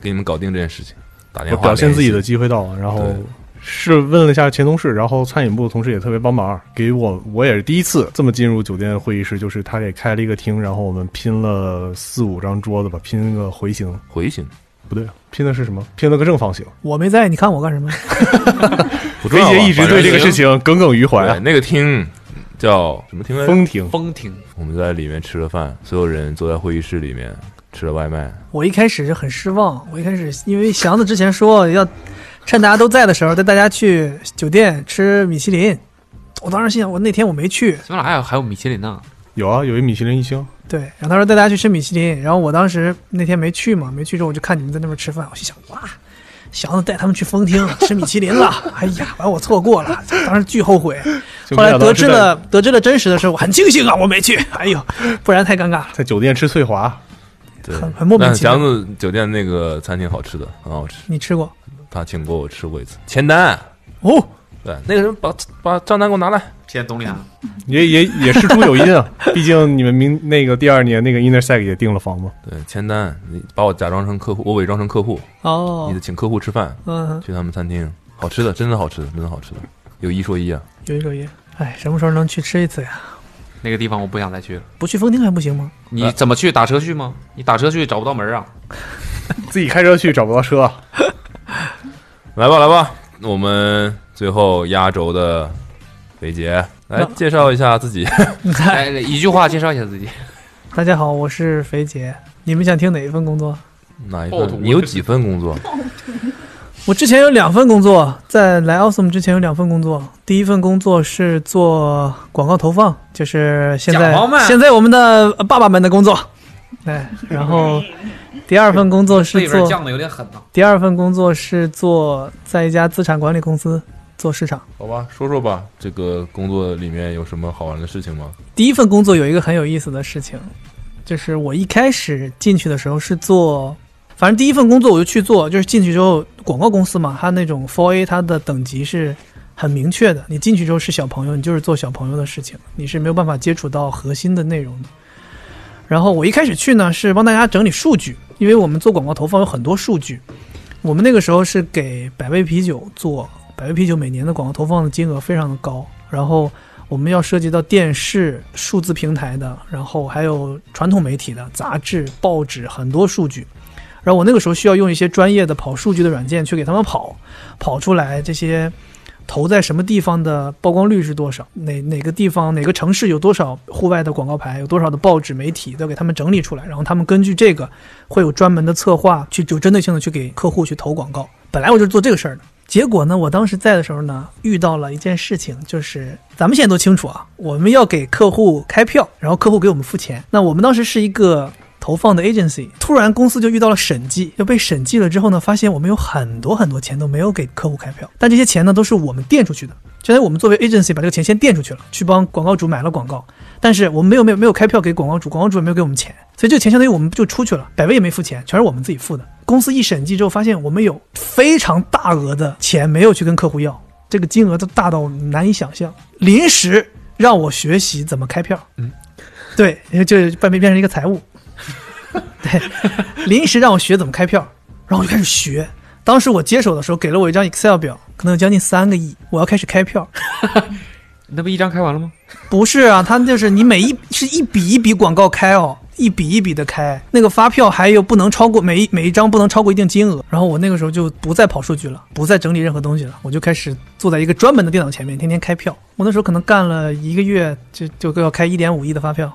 给你们搞定这件事情。打电话表现自己的机会到了，然后是问了一下前同事，然后餐饮部的同事也特别帮忙，给我我也是第一次这么进入酒店会议室，就是他给开了一个厅，然后我们拼了四五张桌子吧，拼个回形，回形，不对，拼的是什么？拼了个正方形。我没在，你看我干什么？飞不重要吧姐一直对这个事情耿耿于怀啊。那个厅叫什么厅来着？风亭，风停，我们在里面吃了饭，所有人坐在会议室里面，吃了外卖，我一开始就很失望，我一开始因为祥子之前说要趁大家都在的时候带大家去酒店吃米其林，我当时心想我那天我没去，喜马拉雅还有米其林呢，有啊，有一米其林一星，对，然后他说带大家去吃米其林，然后我当时那天没去嘛，没去之后我就看你们在那边吃饭，我心想哇，祥子带他们去风厅吃米其林了，哎呀，完我错过了，当时巨后悔。后来得知了得知了真实的事，我很庆幸啊，我没去，哎呦，不然太尴尬了。在酒店吃翠华，很很莫名其妙祥子酒店那个餐厅好吃的，很好吃，你吃过？他请过我吃过一次。钱丹，哦，对，那个人把把账单给我拿来。现在懂俩。也也也事出有因啊，毕竟你们明那个第二年那个 Intersect 也订了房嘛，对，签单，你把我假装成客户，我伪装成客户，哦你得，请客户吃饭，嗯，去他们餐厅，好吃的，真的好吃的，真的好吃的，有一说一啊。有一说一，哎，什么时候能去吃一次呀？那个地方我不想再去了。不去风厅还不行吗？你怎么去？打车去吗？你打车去找不到门啊！自己开车去找不到车，来吧，来吧，我们最后压轴的肥杰来介绍一下自己。来，一句话介绍一下自己。大家好，我是肥杰。你们想听哪一份工作？哪一份？你有几份工作？我之前有两份工作，在来 Awesome 之前有两份工作。第一份工作是做广告投放，就是现在现在我们的呃爸爸们的工作。对，然后第二份工作是 做降的有点狠呐。第二份工作是做在一家资产管理公司做市场。好吧，说说吧，这个工作里面有什么好玩的事情吗？第一份工作有一个很有意思的事情，就是我一开始进去的时候是做，反正第一份工作我就去做，就是进去之后广告公司嘛，它那种 Four A 它的等级是很明确的，你进去之后是小朋友，你就是做小朋友的事情，你是没有办法接触到核心的内容的。然后我一开始去呢是帮大家整理数据，因为我们做广告投放有很多数据，我们那个时候是给百威啤酒做，百威啤酒每年的广告投放的金额非常的高，然后我们要涉及到电视、数字平台的，然后还有传统媒体的杂志、报纸，很多数据。然后我那个时候需要用一些专业的跑数据的软件去给他们跑，跑出来这些投在什么地方的曝光率是多少，哪哪个地方哪个城市有多少户外的广告牌，有多少的报纸媒体，都给他们整理出来，然后他们根据这个会有专门的策划去有针对性的去给客户去投广告。本来我就是做这个事儿的，结果呢，我当时在的时候呢，遇到了一件事情，就是咱们现在都清楚啊，我们要给客户开票，然后客户给我们付钱。那我们当时是一个投放的 agency，突然公司就遇到了审计，就被审计了之后呢，发现我们有很多很多钱都没有给客户开票，但这些钱呢都是我们垫出去的，相当于我们作为 agency 把这个钱先垫出去了，去帮广告主买了广告，但是我们没有没有没有开票给广告主，广告主也没有给我们钱，所以这个钱相当于我们就出去了，百威也没付钱，全是我们自己付的。公司一审计之后，发现我们有非常大额的钱没有去跟客户要，这个金额都大到难以想象，临时让我学习怎么开票。嗯，对，就变变成一个财务。对，临时让我学怎么开票，然后我就开始学。当时我接手的时候，给了我一张 Excel 表，可能有将近三个亿，我要开始开票。那不一张开完了吗？不是啊，他就是你每一是一笔一笔广告开哦，一笔一笔的开，那个发票还有不能超过每一每一张不能超过一定金额。然后我那个时候就不再跑数据了，不再整理任何东西了，我就开始坐在一个专门的电脑前面，天天开票。我那时候可能干了一个月，就就要开一点五亿的发票，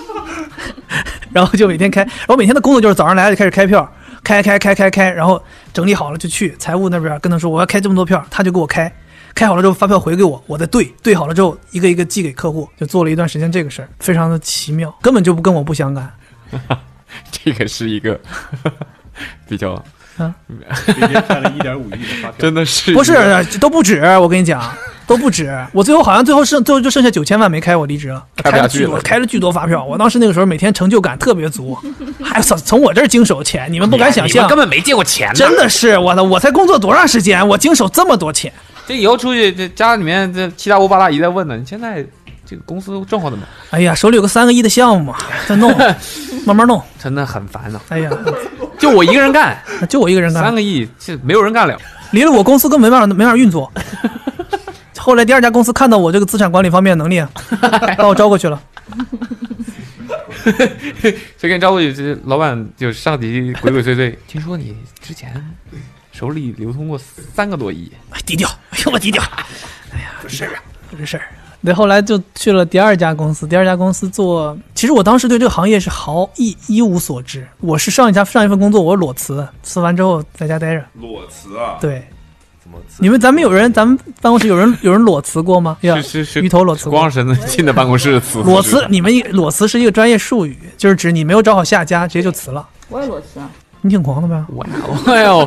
然后就每天开，然后每天的工作就是早上来了就开始开票，开开开开开，然后整理好了就去财务那边跟他说我要开这么多票，他就给我开。开好了之后，发票回给我，我再对对好了之后，一个一个寄给客户，就做了一段时间这个事儿，非常的奇妙，根本就不跟我不相干。这个是一个 比较，直接开了一点五亿的发票，真的是不是都不止，我跟你讲都不止。我最后好像最后剩最后就剩下九千万没开，我离职了，开了巨多，开了巨多发票。我当时那个时候每天成就感特别足，还从从我这儿经手钱，你们不敢想象，根本没借过钱呢。真的是我的，我才工作多长时间，我经手这么多钱。这以后出去，这家里面这七大姑八大姨在问呢，你现在这个公司挣好的吗？哎呀，手里有个三个亿的项目，在弄，慢慢弄。真的很烦呐、哎呀，就我一个人干，就我一个人干，三个亿，这没有人干了。离了我公司根本没办法没办法运作。后来第二家公司看到我这个资产管理方面的能力，把我招过去了。谁给你招过去？这老板就上级鬼鬼祟祟，听说你之前手里流通过三个多亿，哎，低调，哎呦我低调。哎呀，不是不是事儿，对，后来就去了第二家公司。第二家公司做，其实我当时对这个行业是毫一一无所知。我是上一家上一份工作，我裸辞，辞完之后在家待着。裸辞啊？对，怎么辞？你们咱们有人，咱们办公室有人有人裸辞过吗？呀是是是，鱼头裸辞过光神进的办公室辞裸辞，你们一裸辞是一个专业术语，就是指你没有找好下家，直接就辞了。我也裸辞啊。你挺狂的呗？我呀，哎呦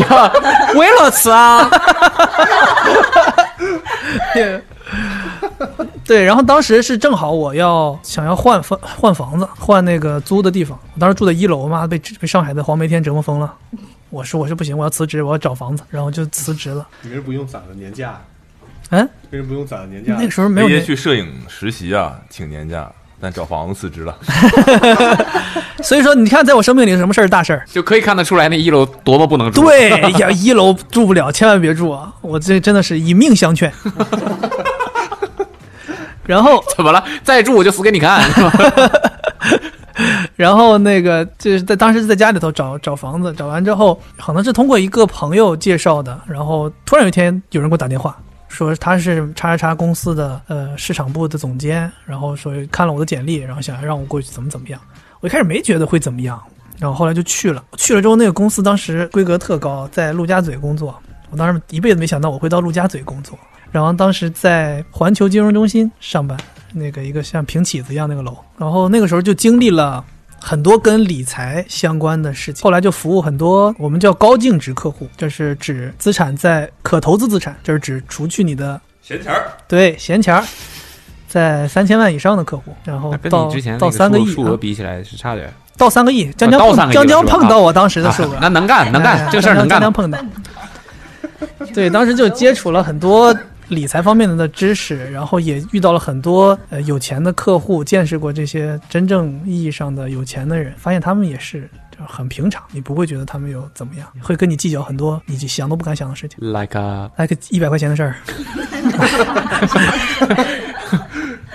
呀，我也裸辞啊！对，然后当时是正好我要想要换房换房子，换那个租的地方。我当时住在一楼嘛，被被上海的黄梅天折磨疯了。我说我是不行，我要辞职，我要找房子，然后就辞职了。你为什么不用攒的年假？嗯，为什么不用攒的年假？那个时候没有飞爷年，去摄影实习啊，请年假，但找房子辞职了。所以说你看，在我生命里什么事儿大事儿？就可以看得出来那一楼多么不能住。对 呀，一楼住不了，千万别住啊！我这真的是以命相劝。然后怎么了？再住我就死给你看。是吧然后那个就是在当时在家里头找找房子，找完之后可能是通过一个朋友介绍的，然后突然有一天有人给我打电话，说他是叉叉叉公司的呃市场部的总监，然后说看了我的简历，然后想要让我过去怎么怎么样。我一开始没觉得会怎么样，然后后来就去了。去了之后，那个公司当时规格特高，在陆家嘴工作。我当时一辈子没想到我会到陆家嘴工作。然后当时在环球金融中心上班，那个一个像平起子一样那个楼。然后那个时候就经历了很多跟理财相关的事情。后来就服务很多我们叫高净值客户，就是指资产在可投资资产，就是指除去你的闲钱儿，对闲钱儿在三千万以上的客户，然后到到三个亿数数额啊比起来是差点。到三个亿，将将将将碰到我当时的数额啊，那能干能干哎，这个事儿能干将将。碰到。对，当时就接触了很多理财方面的知识，然后也遇到了很多呃有钱的客户，见识过这些真正意义上的有钱的人，发现他们也是就很平常，你不会觉得他们有怎么样，会跟你计较很多你想都不敢想的事情，like a like 一百块钱的事儿。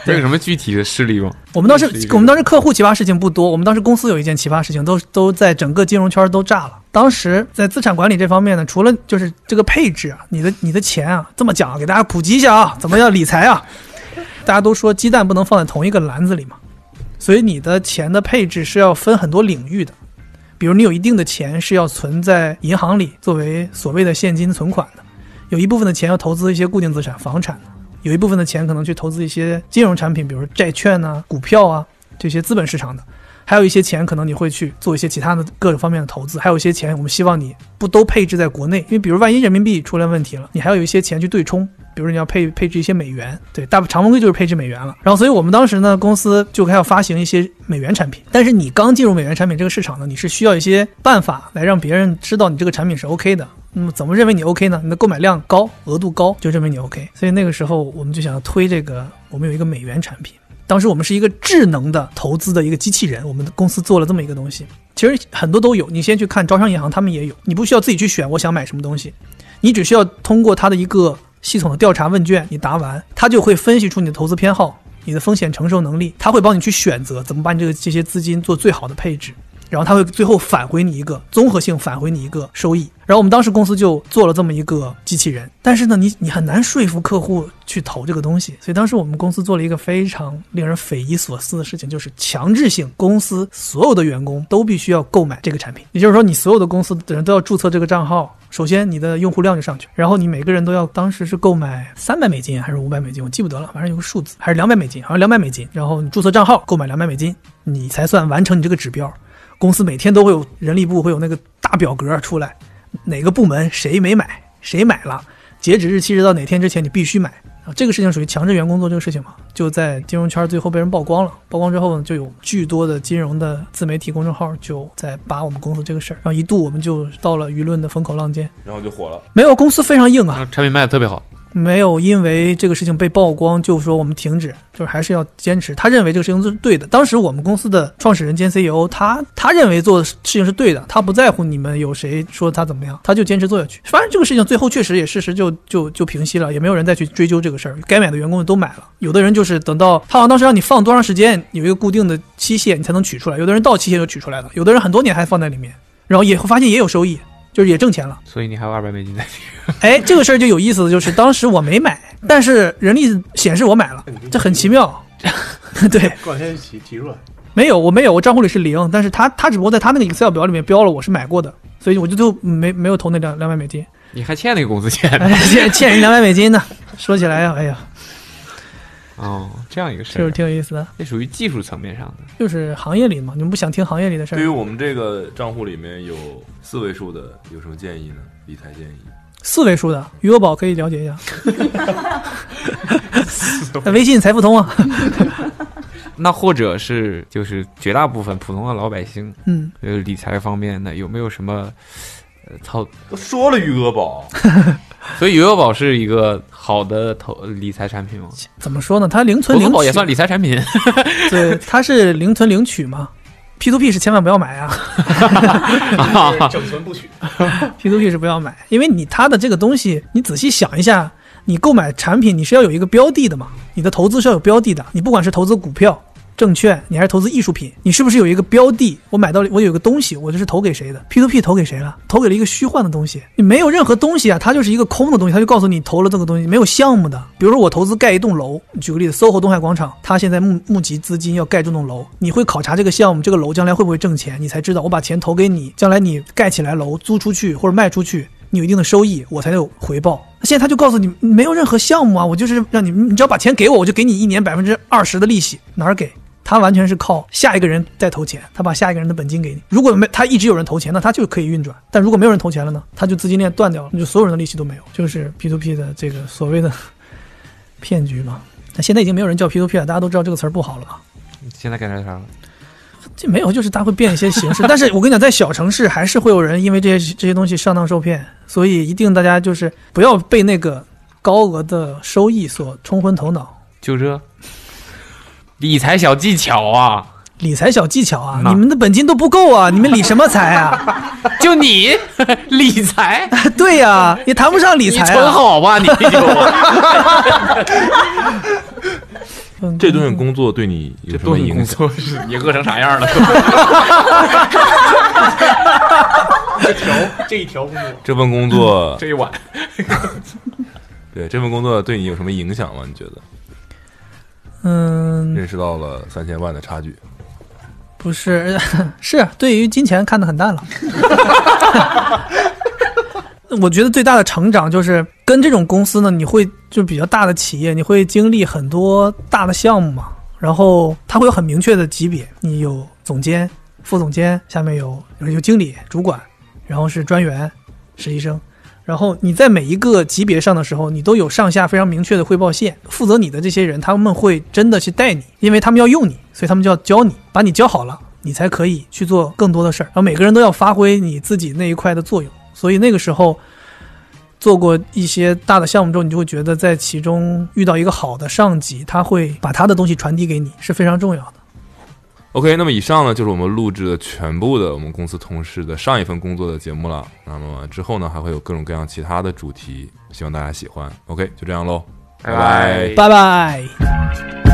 这有什么具体的事例吗？我们当时我们当时客户奇葩事情不多，我们当时公司有一件奇葩事情，都都在整个金融圈都炸了。当时在资产管理这方面呢，除了就是这个配置啊，你的你的钱啊，这么讲啊，给大家普及一下啊，怎么样理财啊？大家都说鸡蛋不能放在同一个篮子里嘛，所以你的钱的配置是要分很多领域的。比如你有一定的钱是要存在银行里作为所谓的现金存款的，有一部分的钱要投资一些固定资产、房产的，有一部分的钱可能去投资一些金融产品，比如债券啊、股票啊这些资本市场的，还有一些钱可能你会去做一些其他的各种方面的投资，还有一些钱我们希望你不都配置在国内，因为比如万一人民币出现问题了，你还要有一些钱去对冲。比如你要配配置一些美元，对，大常规就是配置美元了。然后，所以我们当时呢，公司就开始发行一些美元产品。但是你刚进入美元产品这个市场呢，你是需要一些办法来让别人知道你这个产品是 OK 的。那么怎么认为你 OK 呢？你的购买量高，额度高，就认为你 OK。所以那个时候我们就想要推这个，我们有一个美元产品。当时我们是一个智能的投资的一个机器人，我们的公司做了这么一个东西。其实很多都有，你先去看招商银行，他们也有，你不需要自己去选我想买什么东西，你只需要通过它的一个系统的调查问卷，你答完，它就会分析出你的投资偏好、你的风险承受能力，它会帮你去选择怎么把你这个这些资金做最好的配置。然后他会最后返回你一个综合性返回你一个收益。然后我们当时公司就做了这么一个机器人，但是呢，你你很难说服客户去投这个东西，所以当时我们公司做了一个非常令人匪夷所思的事情，就是强制性公司所有的员工都必须要购买这个产品，也就是说，你所有的公司的人都要注册这个账号。首先，你的用户量就上去，然后你每个人都要，当时是购买三百美金还是五百美金，我记不得了，反正有个数字，还是两百美金，好像两百美金。然后你注册账号购买两百美金，你才算完成你这个指标。公司每天都会有人力部会有那个大表格出来，哪个部门谁没买，谁买了，截止日期是到哪天之前你必须买啊。这个事情属于强制员工做这个事情嘛，就在金融圈最后被人曝光了。曝光之后呢，就有巨多的金融的自媒体公众号就在扒我们公司这个事儿，然后一度我们就到了舆论的风口浪尖。然后就火了。没有，公司非常硬啊，产品卖的特别好，没有因为这个事情被曝光就说我们停止，就是还是要坚持。他认为这个事情是对的。当时我们公司的创始人兼 CEO，他他认为做的事情是对的，他不在乎你们有谁说他怎么样，他就坚持做下去。反正这个事情最后确实也事实就就就平息了，也没有人再去追究这个事儿。该买的员工都买了，有的人就是等到他好像当时让你放多长时间，有一个固定的期限你才能取出来，有的人到期限就取出来了，有的人很多年还放在里面，然后也会发现也有收益，就是也挣钱了。所以你还有二百美金在里。哎，这个事儿就有意思的就是，当时我没买，但是人力显示我买了，这很奇妙。对，过两天提提出来。没有，我没有，我账户里是零，但是他他只不过在他那个 Excel 表里面标了我是买过的，所以我就就没没有投那两两百美金，你还欠那个公司钱哎，欠欠人两百美金呢。说起来呀，哎呀，哦，这样一个事就是，挺有意思的，这属于技术层面上的。就是行业里嘛，你们不想听行业里的事儿？对于我们这个账户里面有四位数的，有什么建议呢？理财建议？四位数的余额宝可以了解一下，微信财付通啊，那或者是就是绝大部分普通的老百姓，嗯，呃，理财方面的有没有什么呃操？都说了余额宝，所以余额宝是一个好的投理财产品吗？怎么说呢？它零存零取也算理财产品。对，它是零存零取嘛。P to P 是千万不要买啊 整存不取。，P to P 是不要买，因为你它的这个东西，你仔细想一下，你购买产品你是要有一个标的的嘛，你的投资是要有标的的，你不管是投资股票、证券，你还是投资艺术品，你是不是有一个标的？我买到了，我有个东西，我就是投给谁的？P to P 投给谁了？投给了一个虚幻的东西，你没有任何东西啊，它就是一个空的东西，它就告诉你投了这个东西，没有项目的。比如说我投资盖一栋楼，举个例子，SOHO 东海广场，它现在募募集资金要盖这栋楼，你会考察这个项目，这个楼将来会不会挣钱，你才知道我把钱投给你，将来你盖起来楼租出去或者卖出去。你有一定的收益，我才有回报。现在他就告诉你，没有任何项目啊，我就是让你，你只要把钱给我，我就给你一年百分之二十的利息，哪儿给？他完全是靠下一个人在投钱，他把下一个人的本金给你。如果没他一直有人投钱，那他就可以运转；但如果没有人投钱了呢，他就资金链断掉了，那就所有人的利息都没有，就是 P to P 的这个所谓的骗局嘛。那现在已经没有人叫 P to P 了，大家都知道这个词儿不好了吧。现在改成啥了？这没有，就是他会变一些形式。但是我跟你讲，在小城市还是会有人因为这些这些东西上当受骗，所以一定大家就是不要被那个高额的收益所冲昏头脑。就这理财小技巧啊！理财小技巧啊，你们的本金都不够啊，你们理什么财啊？就你 理财，对呀、也谈不上理财啊。存好吧，你这顿工作对你有什么影响？你饿成啥样了？这条这一条工作，这份工作，这一晚对这份工作对你有什么影响吗？你觉得嗯，认识到了三千万的差距？不是，是对于金钱看得很淡了。我觉得最大的成长就是跟这种公司呢，你会就比较大的企业，你会经历很多大的项目嘛，然后它会有很明确的级别，你有总监、副总监，下面有有经理、主管，然后是专员、实习生。然后你在每一个级别上的时候，你都有上下非常明确的汇报线。负责你的这些人，他们会真的去带你，因为他们要用你，所以他们就要教你，把你教好了，你才可以去做更多的事儿。然后每个人都要发挥你自己那一块的作用。所以那个时候做过一些大的项目之后，你就会觉得在其中遇到一个好的上级，他会把他的东西传递给你，是非常重要的。OK，那么以上呢就是我们录制的全部的我们公司同事的上一份工作的节目了。那么之后呢还会有各种各样其他的主题，希望大家喜欢。OK，就这样喽，拜拜拜拜。